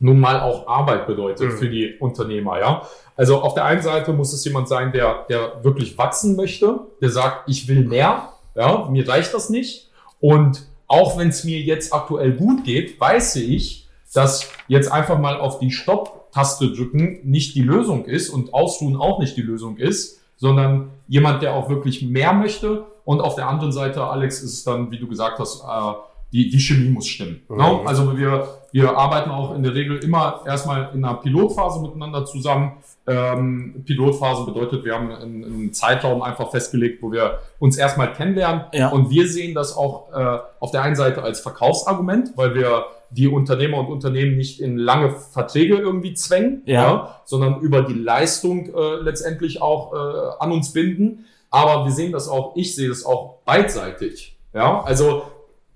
nun mal auch Arbeit bedeutet Mhm. für die Unternehmer, ja. Also auf der einen Seite muss es jemand sein, der, der wirklich wachsen möchte, der sagt, ich will mehr, ja, mir reicht das nicht. Und auch wenn es mir jetzt aktuell gut geht, weiß ich, dass jetzt einfach mal auf die Stopp-Taste drücken nicht die Lösung ist und ausruhen auch nicht die Lösung ist, sondern jemand, der auch wirklich mehr möchte. Und auf der anderen Seite, Alex, ist es dann, wie du gesagt hast, äh, die, die Chemie muss stimmen. Mhm. Ne? Also wir, wir arbeiten auch in der Regel immer erstmal in einer Pilotphase miteinander zusammen. Ähm, Pilotphase bedeutet, wir haben einen, einen Zeitraum einfach festgelegt, wo wir uns erstmal kennenlernen. Ja. Und wir sehen das auch äh, auf der einen Seite als Verkaufsargument, weil wir die Unternehmer und Unternehmen nicht in lange Verträge irgendwie zwängen, Ja. sondern über die Leistung äh, letztendlich auch äh, an uns binden. Aber wir sehen das auch, ich sehe das auch beidseitig. Ja, also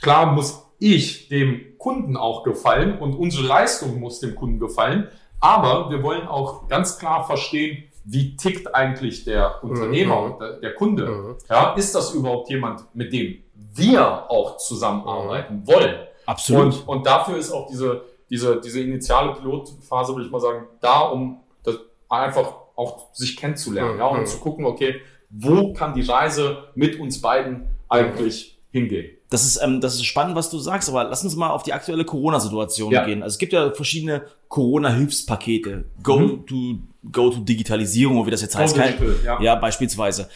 klar muss ich dem Kunden auch gefallen und unsere Leistung muss dem Kunden gefallen. Aber wir wollen auch ganz klar verstehen, wie tickt eigentlich der Unternehmer und der, Kunde? Mhm. Ja, ist das überhaupt jemand, mit dem wir auch zusammenarbeiten wollen? Absolut. Und, und dafür ist auch diese, diese, diese initiale Pilotphase, würde ich mal sagen, da, um das einfach auch sich kennenzulernen, Mhm. ja, und zu gucken, okay, wo kann die Reise mit uns beiden eigentlich hingehen? Das ist, ähm, das ist spannend, was du sagst, aber lass uns mal auf die aktuelle Corona-Situation Ja. gehen. Also es gibt ja verschiedene Corona-Hilfspakete. Go Mhm. to Go to Digitalisierung, oder wie das jetzt heißt. Kein- ja. ja, beispielsweise.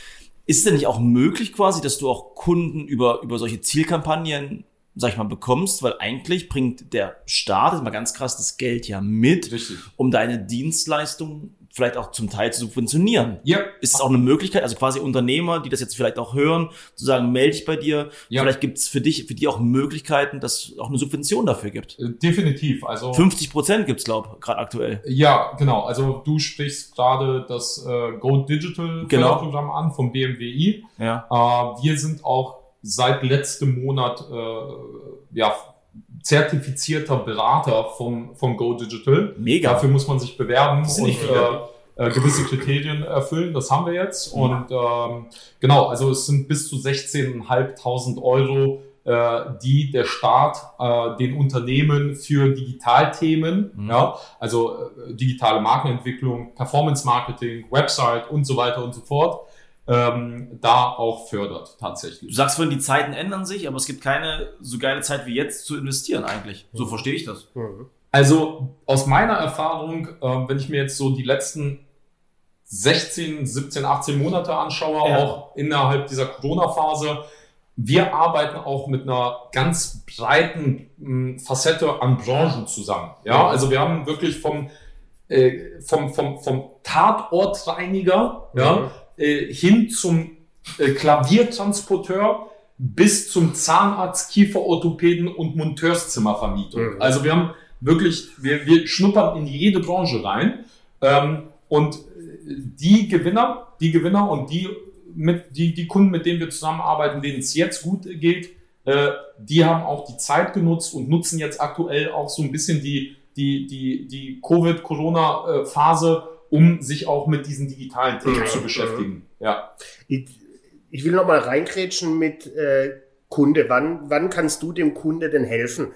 Ist es denn nicht auch möglich quasi, dass du auch Kunden über, über solche Zielkampagnen, sag ich mal, bekommst? Weil eigentlich bringt der Staat, das ist mal ganz krass, das Geld ja mit, Richtig. um deine Dienstleistung vielleicht auch zum Teil zu subventionieren. Ja, Ist es auch eine Möglichkeit, also quasi Unternehmer, die das jetzt vielleicht auch hören, zu sagen, melde dich bei dir. Ja. Vielleicht gibt es für dich, für die auch Möglichkeiten, dass es auch eine Subvention dafür gibt. äh, definitiv. Also 50 Prozent gibt's glaube ich, gerade aktuell. Ja, genau. Also du sprichst gerade das äh, Go Digital Genau. Programm an vom BMWI. Ja. Äh, wir sind auch seit letztem Monat äh, ja, zertifizierter Berater vom, vom Go Digital. Mega. Dafür muss man sich bewerben und äh, äh, gewisse Kriterien erfüllen. Das haben wir jetzt. Und ähm, genau, also es sind bis zu 16.500 Euro, äh, die der Staat äh, den Unternehmen für Digitalthemen, Mhm. ja, also äh, digitale Markenentwicklung, Performance Marketing, Website und so weiter und so fort, ähm, da auch fördert Du tatsächlich. sagst vorhin, die Zeiten ändern sich, aber es gibt keine so geile Zeit wie jetzt zu investieren eigentlich. So verstehe ich das. Mhm. Also aus meiner Erfahrung, äh, wenn ich mir jetzt so die letzten 16, 17, 18 Monate anschaue, Ja. auch innerhalb dieser Corona-Phase, wir arbeiten auch mit einer ganz breiten mh, Facette an Branchen zusammen. Ja, also wir haben wirklich vom, äh, vom, vom, vom Tatortreiniger ja, äh, hin zum äh, Klaviertransporteur bis zum Zahnarzt, Kieferorthopäden und Monteurszimmervermietung. Mhm. Also wir haben wirklich, wir, wir schnuppern in jede Branche rein ähm, und äh, die Gewinner, die Gewinner und die mit die, die Kunden, mit denen wir zusammenarbeiten, denen es jetzt gut geht, äh, die haben auch die Zeit genutzt und nutzen jetzt aktuell auch so ein bisschen die, die, die, die Covid-Corona-Phase, um sich auch mit diesen digitalen Themen Mhm. zu beschäftigen. Ja. Ich, ich will noch mal reingrätschen mit äh, Kunde. Wann, wann kannst du dem Kunde denn helfen?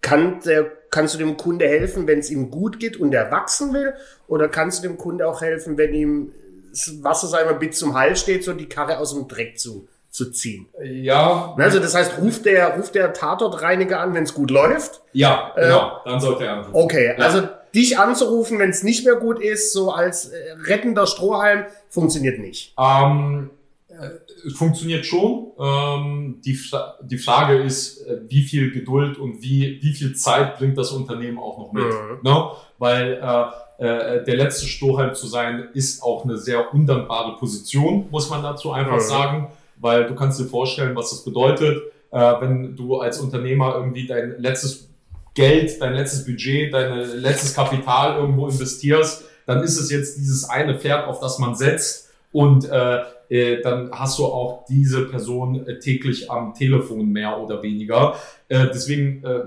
Kann der, kannst du dem Kunde helfen, wenn es ihm gut geht und er wachsen will? Oder kannst du dem Kunde auch helfen, wenn ihm das Wasser sei mal bis zum Hals steht, so die Karre aus dem Dreck zu, zu ziehen? Ja, Also das heißt, ruft der, ruft der Tatortreiniger an, wenn es gut läuft? ja, Äh, genau. Dann sollte er anrufen. Okay, Ja. also dich anzurufen, wenn es nicht mehr gut ist, so als äh, rettender Strohhalm, funktioniert nicht. Ähm, äh, es funktioniert schon. Ähm, die, Fra die Frage ist, äh, wie viel Geduld und wie, wie viel Zeit bringt das Unternehmen auch noch mit? Mhm. Ne? Weil äh, äh, der letzte Strohhalm zu sein, ist auch eine sehr undankbare Position, muss man dazu einfach Mhm. sagen. Weil du kannst dir vorstellen, was das bedeutet, wenn du als Unternehmer irgendwie dein letztes Geld, dein letztes Budget, dein letztes Kapital irgendwo investierst, dann ist es jetzt dieses eine Pferd, auf das man setzt und äh, äh, dann hast du auch diese Person äh, täglich am Telefon mehr oder weniger. Äh, deswegen, äh,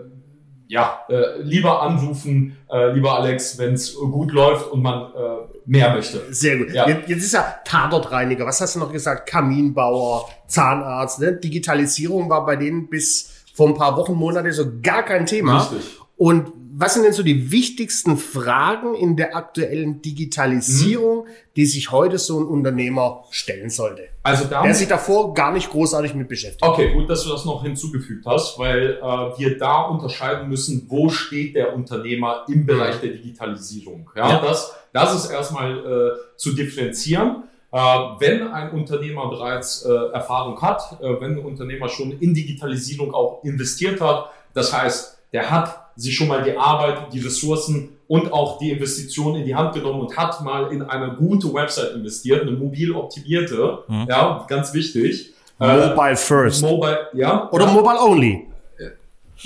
ja, äh, lieber anrufen, äh, lieber Alex, wenn es gut läuft und man äh, mehr möchte. Sehr gut. Ja. Jetzt, ist ja Tatortreiniger. Was hast du noch gesagt? Kaminbauer, Zahnarzt. Ne? Digitalisierung war bei denen bis vor ein paar Wochen, Monate so gar kein Thema. Richtig. Und was sind denn so die wichtigsten Fragen in der aktuellen Digitalisierung, die sich heute so ein Unternehmer stellen sollte? Also da Der sich davor gar nicht großartig mit beschäftigt. Okay, gut, dass du das noch hinzugefügt hast, weil äh, wir da unterscheiden müssen, wo steht der Unternehmer im Bereich der Digitalisierung. Ja, Ja. Das, das ist erstmal äh, zu differenzieren. Äh, wenn ein Unternehmer bereits äh, Erfahrung hat, äh, wenn ein Unternehmer schon in Digitalisierung auch investiert hat, das heißt, der hat sich schon mal die Arbeit, die Ressourcen und auch die Investitionen in die Hand genommen und hat mal in eine gute Website investiert, eine mobil optimierte, Mhm. ja, ganz wichtig. Mobile first. Mobile, ja. Oder. Mobile only.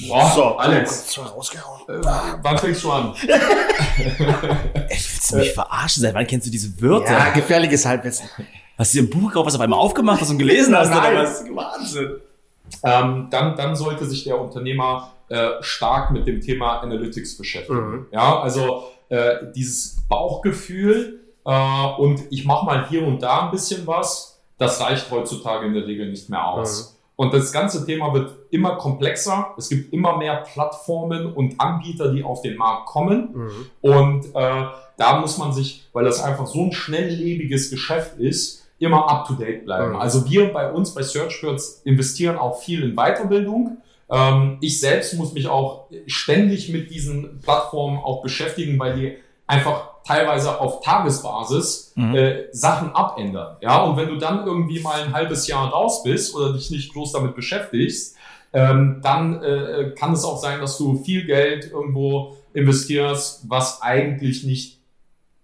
Boah, Alex, So, rausgehauen. äh, wann fängst du an? Echt, willst du mich verarschen? Seit wann kennst du diese Wörter? Ja, gefährliches Halbwissen. Hast du dir ein Buch gekauft, was auf einmal aufgemacht hast und gelesen hast? Nein. Oder was? Wahnsinn. ähm, dann, dann sollte sich der Unternehmer äh, stark mit dem Thema Analytics beschäftigen. Mhm. Ja, also äh, dieses Bauchgefühl äh, und ich mache mal hier und da ein bisschen was, das reicht heutzutage in der Regel nicht mehr aus. Mhm. Und das ganze Thema wird immer komplexer. Es gibt immer mehr Plattformen und Anbieter, die auf den Markt kommen. Mhm. Und äh, da muss man sich, weil das einfach so ein schnelllebiges Geschäft ist, immer up to date bleiben. Mhm. Also wir bei uns bei SearchBirds investieren auch viel in Weiterbildung. Ähm, ich selbst muss mich auch ständig mit diesen Plattformen auch beschäftigen, weil die einfach teilweise auf Tagesbasis mhm. äh, Sachen abändern. Ja, und wenn du dann irgendwie mal ein halbes Jahr raus bist oder dich nicht groß damit beschäftigst, ähm, dann äh, kann es auch sein, dass du viel Geld irgendwo investierst, was eigentlich nicht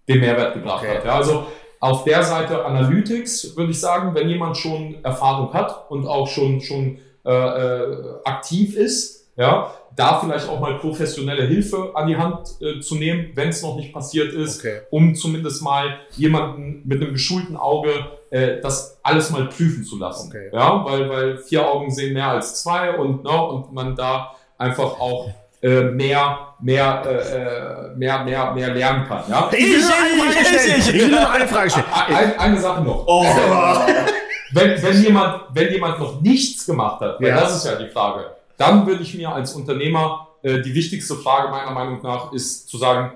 den Mehrwert gebracht okay. hat. Ja, also auf der Seite Analytics würde ich sagen, wenn jemand schon Erfahrung hat und auch schon schon äh, äh, aktiv ist, ja, da vielleicht auch mal professionelle Hilfe an die Hand äh, zu nehmen, wenn es noch nicht passiert ist, okay. um zumindest mal jemanden mit einem geschulten Auge äh, das alles mal prüfen zu lassen. Okay. Ja, weil, weil vier Augen sehen mehr als zwei und, ne, und man da einfach auch äh, mehr, mehr, äh, äh mehr, mehr, mehr lernen kann. Ja? Ich will eine Frage stellen. Ich will noch eine Frage stellen. Eine, eine Sache noch. Oh. Wenn, wenn, jemand, wenn jemand noch nichts gemacht hat, weil ja. das ist ja die Frage, dann würde ich mir als Unternehmer äh, die wichtigste Frage meiner Meinung nach ist zu sagen,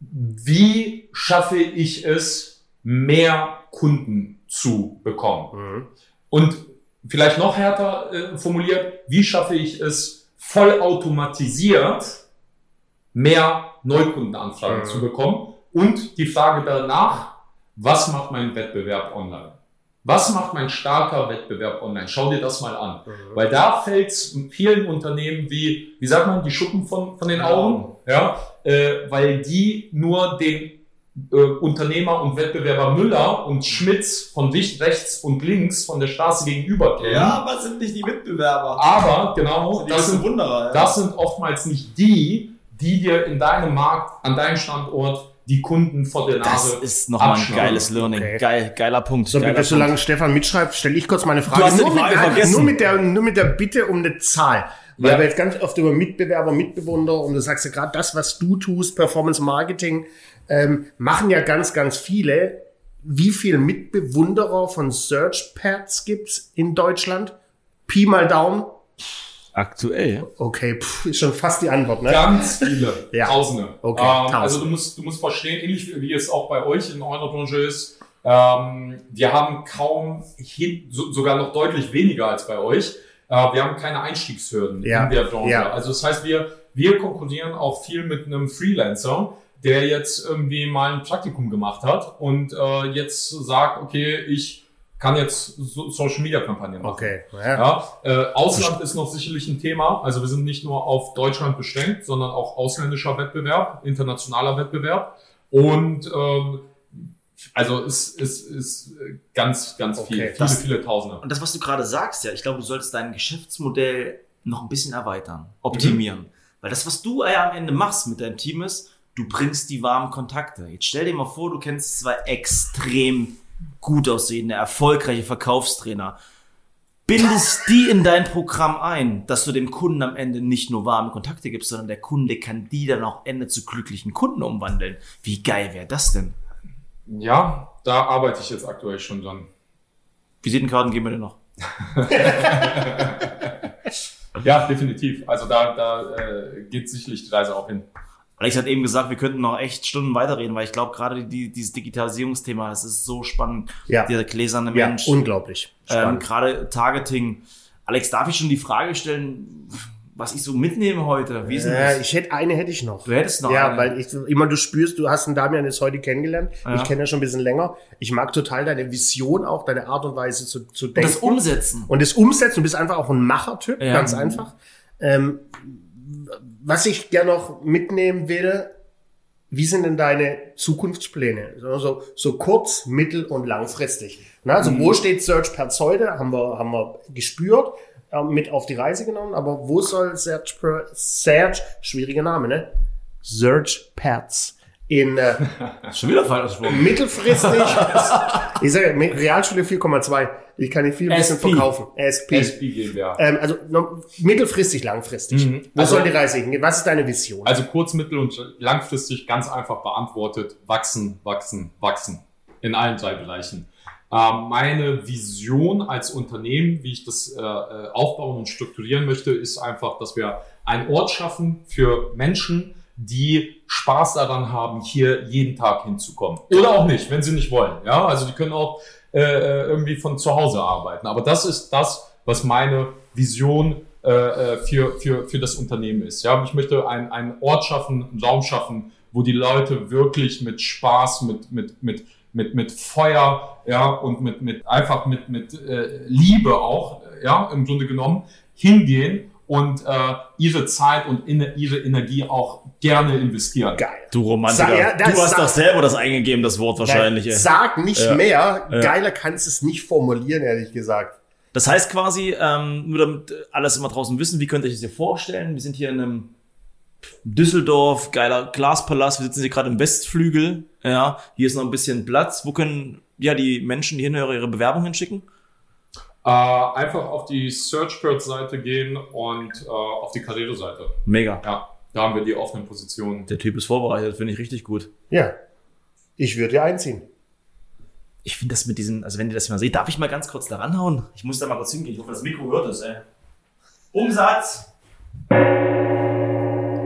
wie schaffe ich es, mehr Kunden zu bekommen? Mhm. Und vielleicht noch härter äh, formuliert, wie schaffe ich es, vollautomatisiert mehr Neukundenanfragen mhm. zu bekommen? Und die Frage danach, was macht mein Wettbewerb online? Was macht mein starker Wettbewerb online? Schau dir das mal an. Mhm. Weil da fällt es vielen Unternehmen wie, wie sagt man, die Schuppen von, von den Augen, ja, äh, weil die nur den äh, Unternehmer und Wettbewerber Müller und Schmitz von rechts und links von der Straße gegenüber kennen. Ja, aber sind nicht die Mitbewerber. Aber genau, das, sind, Wunderer, ja. das sind oftmals nicht die, die dir in deinem Markt, an deinem Standort die Kunden vor der Nase. Das ist nochmal ein geiles Learning. Okay. Geil, geiler Punkt. So, geiler bitte, solange Stefan mitschreibt, stelle ich kurz meine Frage. Du hast nur, mit, vergessen. nur, mit der, nur mit der Bitte um eine Zahl. Weil ja. wir jetzt ganz oft über Mitbewerber, Mitbewunder und du sagst ja gerade das, was du tust, Performance Marketing, ähm, machen ja ganz, ganz viele. Wie viel Mitbewunderer von Search Pads gibt's in Deutschland? Pi mal Daumen. Aktuell? Okay, pff, ist schon fast die Antwort, ne? Ganz viele. ja. Tausende. Okay, ähm, Tausende. Also du musst, du musst verstehen, ähnlich wie es auch bei euch in eurer Branche ist, ähm, wir haben kaum, hin, so, sogar noch deutlich weniger als bei euch, äh, wir haben keine Einstiegshürden ja. in der Branche. Ja. Also das heißt, wir, wir konkurrieren auch viel mit einem Freelancer, der jetzt irgendwie mal ein Praktikum gemacht hat und äh, jetzt sagt, okay, ich kann jetzt so Social Media Kampagnen machen. Okay. Ja. ja äh, Ausland ist noch sicherlich ein Thema. Also wir sind nicht nur auf Deutschland beschränkt, sondern auch ausländischer Wettbewerb, internationaler Wettbewerb. Und ähm, also es ist, ist ganz, ganz okay. viel, viele, das, viele Tausende. Und das, was du gerade sagst, ja, ich glaube, du solltest dein Geschäftsmodell noch ein bisschen erweitern, optimieren. Mhm. Weil das, was du ja am Ende machst mit deinem Team ist, du bringst die warmen Kontakte. Jetzt stell dir mal vor, du kennst zwei extrem gut aussehende, erfolgreiche Verkaufstrainer. Bindest die in dein Programm ein, dass du dem Kunden am Ende nicht nur warme Kontakte gibst, sondern der Kunde kann die dann auch Ende zu glücklichen Kunden umwandeln. Wie geil wäre das denn? Ja, da arbeite ich jetzt aktuell schon dran. Visitenkarten geben wir dir noch. ja, definitiv. Also da, da äh, geht sicherlich die Reise auch hin. Alex hat eben gesagt, wir könnten noch echt Stunden weiterreden, weil ich glaube, gerade die, dieses Digitalisierungsthema, das ist so spannend. Ja. Dieser gläserne Mensch. Ja, unglaublich. Ähm, gerade Targeting. Alex, darf ich schon die Frage stellen, was ich so mitnehme heute? Wie ist denn das? ich hätte eine hätte ich noch. Du hättest noch ja, eine. weil ich immer du spürst, du hast den Damian jetzt heute kennengelernt. Ja. Ich kenne ja schon ein bisschen länger. Ich mag total deine Vision auch, deine Art und Weise zu, zu denken. Und das Umsetzen. Und das Umsetzen. Du bist einfach auch ein Machertyp, ja. ganz einfach. Ähm, was ich gerne noch mitnehmen will, wie sind denn deine Zukunftspläne? So, so kurz, mittel- und langfristig. Na, also mhm. wo steht Search per heute? Haben wir, haben wir gespürt, äh, mit auf die Reise genommen. Aber wo soll Search per Search, schwieriger Name, ne? Search Pads in äh, Schon wieder falsch ausgesprochen. mittelfristig, ich sage Realschule 4,2. Ich kann nicht viel ein bisschen verkaufen. SP. SP GmbH. Ähm, also no, mittelfristig, langfristig. Mhm. Wo Also- soll die Reise hingehen? Was ist deine Vision? Also kurz-, mittel- und langfristig ganz einfach beantwortet, wachsen, wachsen, wachsen. In allen drei Bereichen. Ähm, meine Vision als Unternehmen, wie ich das äh, äh, aufbauen und strukturieren möchte, ist einfach, dass wir einen Ort schaffen für Menschen, die Spaß daran haben, hier jeden Tag hinzukommen. Oder auch nicht, wenn sie nicht wollen. Ja, also die können auch äh, äh, irgendwie von zu Hause arbeiten. Aber das ist das, was meine Vision äh, äh, für, für, für das Unternehmen ist. Ja, ich möchte ein- einen Ort schaffen, einen Raum schaffen, wo die Leute wirklich mit Spaß, mit, mit, mit, mit, mit Feuer, ja, und mit, mit einfach mit, mit äh, Liebe auch, ja, im Grunde genommen, hingehen und äh, ihre Zeit und in, ihre Energie auch gerne investieren. Geil. Du Romantiker. Sag- ja, du hast sag- doch selber das eingegeben, das Wort wahrscheinlich. ey. Sag nicht Ja. mehr. Ja. Geiler kannst du es nicht formulieren, ehrlich gesagt. Das heißt quasi, ähm, nur damit alles immer draußen wissen, wie könnt ihr euch das hier vorstellen? Wir sind hier in einem Düsseldorf, geiler Glaspalast. Wir sitzen hier gerade im Westflügel. Ja, hier ist noch ein bisschen Platz. Wo können ja die Menschen, die hinhören, ihre Bewerbung hinschicken? Äh, einfach auf die Searchbird-Seite gehen und äh, auf die Karriere-Seite. Mega. Ja, da haben wir die offenen Positionen. Der Typ ist vorbereitet, finde ich richtig gut. Ja. Ich würde dir einziehen. Ich finde das mit diesem, also wenn ihr das mal seht, darf ich mal ganz kurz da ranhauen? Ich muss da mal kurz hingehen. Ich hoffe, das Mikro hört es, ey. Umsatz.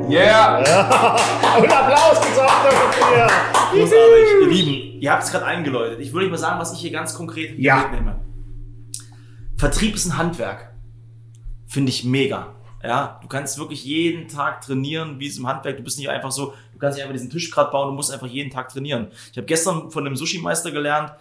Yeah! Und Applaus gesagt dafür. Großartig. Ihr Lieben, ihr habt es gerade eingeläutet. Ich würde euch mal sagen, was ich hier ganz konkret Ja. mitnehme. Vertrieb ist ein Handwerk. Finde ich mega. Ja, du kannst wirklich jeden Tag trainieren, wie es im Handwerk. Du bist nicht einfach so, du kannst nicht einfach diesen Tisch gerade bauen, du musst einfach jeden Tag trainieren. Ich habe gestern von einem Sushi-Meister gelernt,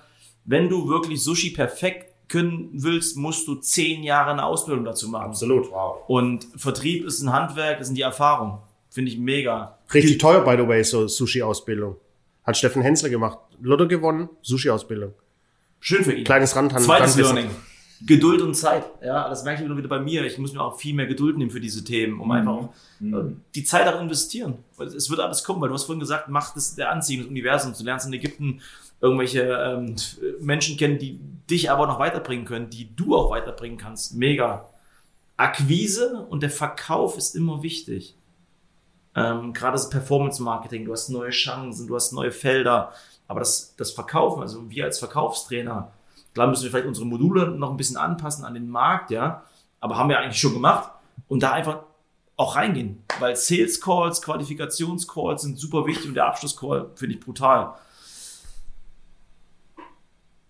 wenn du wirklich Sushi perfekt können willst, musst du zehn Jahre eine Ausbildung dazu machen. Absolut. Und Vertrieb ist ein Handwerk, das sind die Erfahrungen. Finde ich mega. Richtig teuer, by the way, so Sushi-Ausbildung. Hat Steffen Hensler gemacht. Lotto gewonnen, Sushi-Ausbildung. Schön für ihn. Kleines Rand Zweites Randwissen. Learning. Geduld und Zeit. Ja, das merke ich immer wieder bei mir. Ich muss mir auch viel mehr Geduld nehmen für diese Themen, um einfach auch äh, die Zeit auch investieren. Weil es wird alles kommen, weil du hast vorhin gesagt, Macht ist der Anziehung des Universums. Du lernst in Ägypten irgendwelche ähm, Menschen kennen, die dich aber noch weiterbringen können, die du auch weiterbringen kannst. Mega. Akquise und der Verkauf ist immer wichtig. Ähm, gerade das Performance-Marketing, du hast neue Chancen, du hast neue Felder, aber das, das Verkaufen, also wir als Verkaufstrainer, klar müssen wir vielleicht unsere Module noch ein bisschen anpassen an den Markt, ja, aber haben wir eigentlich schon gemacht und da einfach auch reingehen, weil Sales Calls, Qualifikationscalls sind super wichtig und der Abschlusscall finde ich brutal.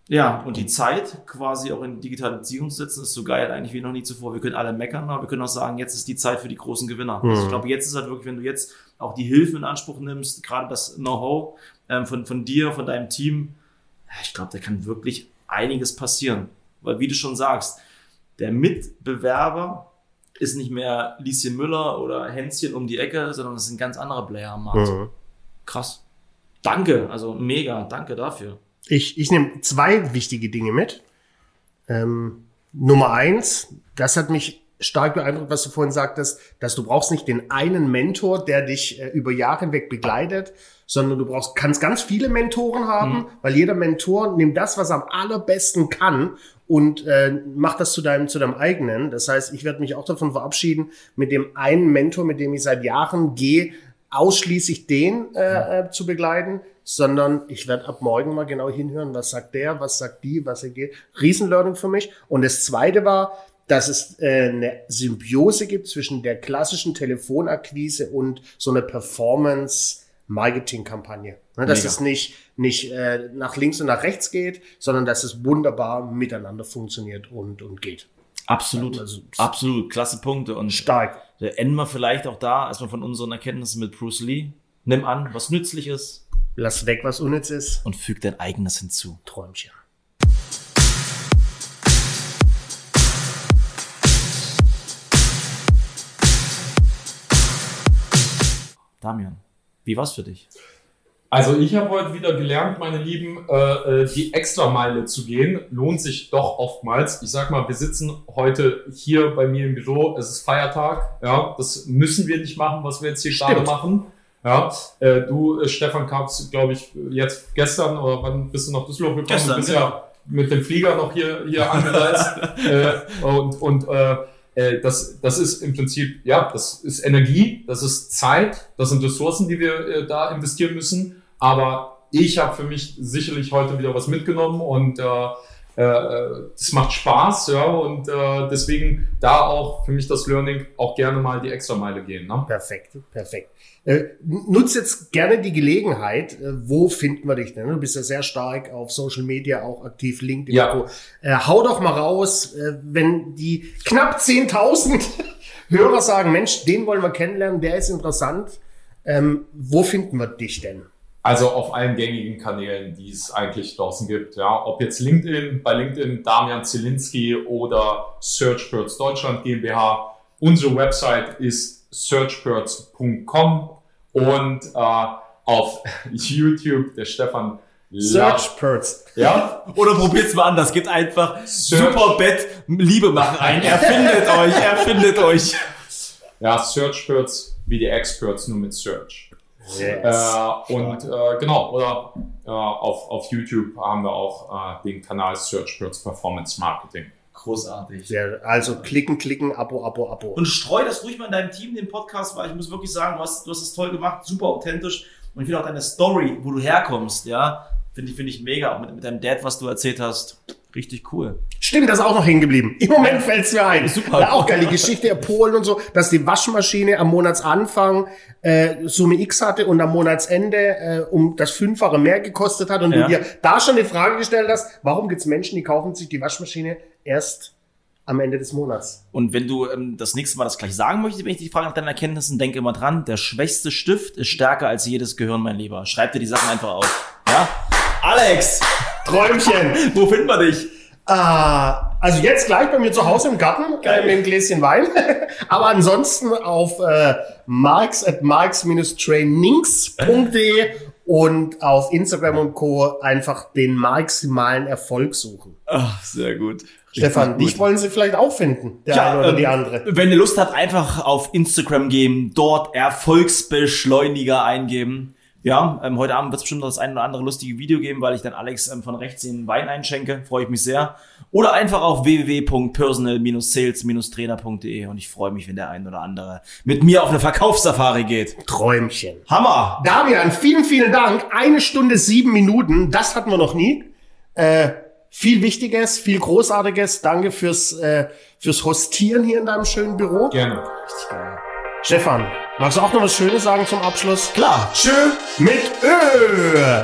Ja, und die Zeit quasi auch in Digitalisierung zu setzen, ist so geil eigentlich wie noch nie zuvor. Wir können alle meckern, aber wir können auch sagen, jetzt ist die Zeit für die großen Gewinner. Also ich glaube, jetzt ist halt wirklich, wenn du jetzt auch die Hilfe in Anspruch nimmst, gerade das Know-how ähm, von, von dir, von deinem Team, ich glaube, da kann wirklich einiges passieren. Weil wie du schon sagst, der Mitbewerber ist nicht mehr Lieschen Müller oder Hänschen um die Ecke, sondern es sind ganz andere Player am Markt. Mhm. Krass. Danke, also mega, danke dafür. Ich, ich nehme zwei wichtige Dinge mit. Ähm, Nummer eins, das hat mich stark beeindruckt, was du vorhin sagtest, dass du brauchst nicht den einen Mentor, der dich äh, über Jahre hinweg begleitet, sondern du brauchst, kannst ganz viele Mentoren haben, weil jeder Mentor nimmt das, was er am allerbesten kann und äh, macht das zu deinem, zu deinem eigenen. Das heißt, ich werde mich auch davon verabschieden, mit dem einen Mentor, mit dem ich seit Jahren gehe, ausschließlich den äh, äh, zu begleiten, sondern ich werde ab morgen mal genau hinhören, was sagt der, was sagt die, was er geht. Riesenlearning für mich. Und das zweite war, dass es äh, eine Symbiose gibt zwischen der klassischen Telefonakquise und so einer Performance-Marketing-Kampagne. Ne, dass Mega. es nicht, nicht äh, nach links und nach rechts geht, sondern dass es wunderbar miteinander funktioniert und, und geht. Absolut, Also- absolut, klasse Punkte. Und Stark. da enden wir vielleicht auch da, erstmal von unseren Erkenntnissen mit Bruce Lee. Nimm an, was nützlich ist Lass weg, was unnütz ist. und füg dein eigenes hinzu. Träumchen. Damian, wie war's für dich? Also ich habe heute wieder gelernt, meine Lieben, äh, äh, die Extrameile zu gehen, lohnt sich doch oftmals. Ich sag mal, wir sitzen heute hier bei mir im Büro, es ist Feiertag, ja, das müssen wir nicht machen, was wir jetzt hier Stimmt. gerade machen. Ja, äh, du, äh, Stefan, kamst, glaube ich, jetzt gestern oder wann bist du nach Düsseldorf gekommen? Gestern, du bist genau. ja mit dem Flieger noch hier, hier angereist. äh, und und äh, äh, das, das ist im Prinzip, ja, das ist Energie, das ist Zeit, das sind Ressourcen, die wir äh, da investieren müssen. Aber ich habe für mich sicherlich heute wieder was mitgenommen und äh, äh, es macht Spaß, ja, und äh, deswegen da auch für mich das Learning auch gerne mal die Extrameile gehen. Ne? Perfekt, perfekt. Äh, nutz jetzt gerne die Gelegenheit. Äh, wo finden wir dich denn? Du bist ja sehr stark auf Social Media auch aktiv, LinkedIn Ja. und. Äh, hau doch mal raus, äh, wenn die knapp 10.000 Hörer sagen, Mensch, den wollen wir kennenlernen, der ist interessant. Ähm, wo finden wir dich denn? Also auf allen gängigen Kanälen, die es eigentlich draußen gibt. Ja, ob jetzt LinkedIn, bei LinkedIn Damian Zielinski oder Searchbirds Deutschland GmbH. Unsere Website ist searchbirds.com und äh, auf YouTube der Stefan Lapp. Searchbirds. Ja, Oder probiert's mal anders. Gebt einfach Search. super Bett Liebe machen ein. Er findet euch, er findet euch. ja, Searchbirds wie die Experts nur mit Search. Yes. Äh, und äh, genau, oder äh, auf, auf YouTube haben wir auch äh, den Kanal Searchbirds Performance Marketing. Großartig. Sehr, also klicken, klicken, Abo, Abo, Abo. Und streu das ruhig mal in deinem Team, den Podcast, weil ich muss wirklich sagen, du hast, du hast es toll gemacht, super authentisch. Und ich finde auch deine Story, wo du herkommst, ja, finde ich, finde ich mega. Auch mit, mit deinem Dad, was du erzählt hast, richtig cool. Stimmt, das ist auch noch hängen geblieben. Im Moment fällt's mir ein. Super. Ja, auch geil, die Geschichte der Polen und so, dass die Waschmaschine am Monatsanfang äh, Summe X hatte und am Monatsende äh, um das Fünffache mehr gekostet hat und Ja. du dir da schon die Frage gestellt hast, warum gibt's Menschen, die kaufen sich die Waschmaschine erst am Ende des Monats? Und wenn du ähm, das nächste Mal das gleich sagen möchtest, wenn ich dich frage nach deinen Erkenntnissen, denk immer dran, der schwächste Stift ist stärker als jedes Gehirn, mein Lieber. Schreib dir die Sachen einfach auf. Ja? Alex, Träumchen! wo finden wir dich? Ah, also jetzt gleich bei mir zu Hause im Garten äh, mit einem Gläschen Wein. Aber ansonsten auf äh, marks at marks-trainings.de und auf Instagram und Co. einfach den maximalen Erfolg suchen. Ach, sehr gut. Stefan, dich wollen sie vielleicht auch finden, der Ja, eine oder ähm, die andere. Wenn ihr Lust habt, einfach auf Instagram gehen, dort Erfolgsbeschleuniger eingeben. Ja, ähm, heute Abend wird es bestimmt noch das ein oder andere lustige Video geben, weil ich dann Alex ähm, von rechts den Wein einschenke. Freue ich mich sehr. Oder einfach auf www.personal-sales-trainer.de und ich freue mich, wenn der ein oder andere mit mir auf eine Verkaufssafari geht. Träumchen. Hammer! Damian, vielen, vielen Dank. Eine Stunde, sieben Minuten. Das hatten wir noch nie. Äh, viel Wichtiges, viel Großartiges. Danke fürs, äh, fürs Hostieren hier in deinem schönen Büro. Gerne. Stefan, magst du auch noch was Schönes sagen zum Abschluss? Klar. Tschö mit Ö.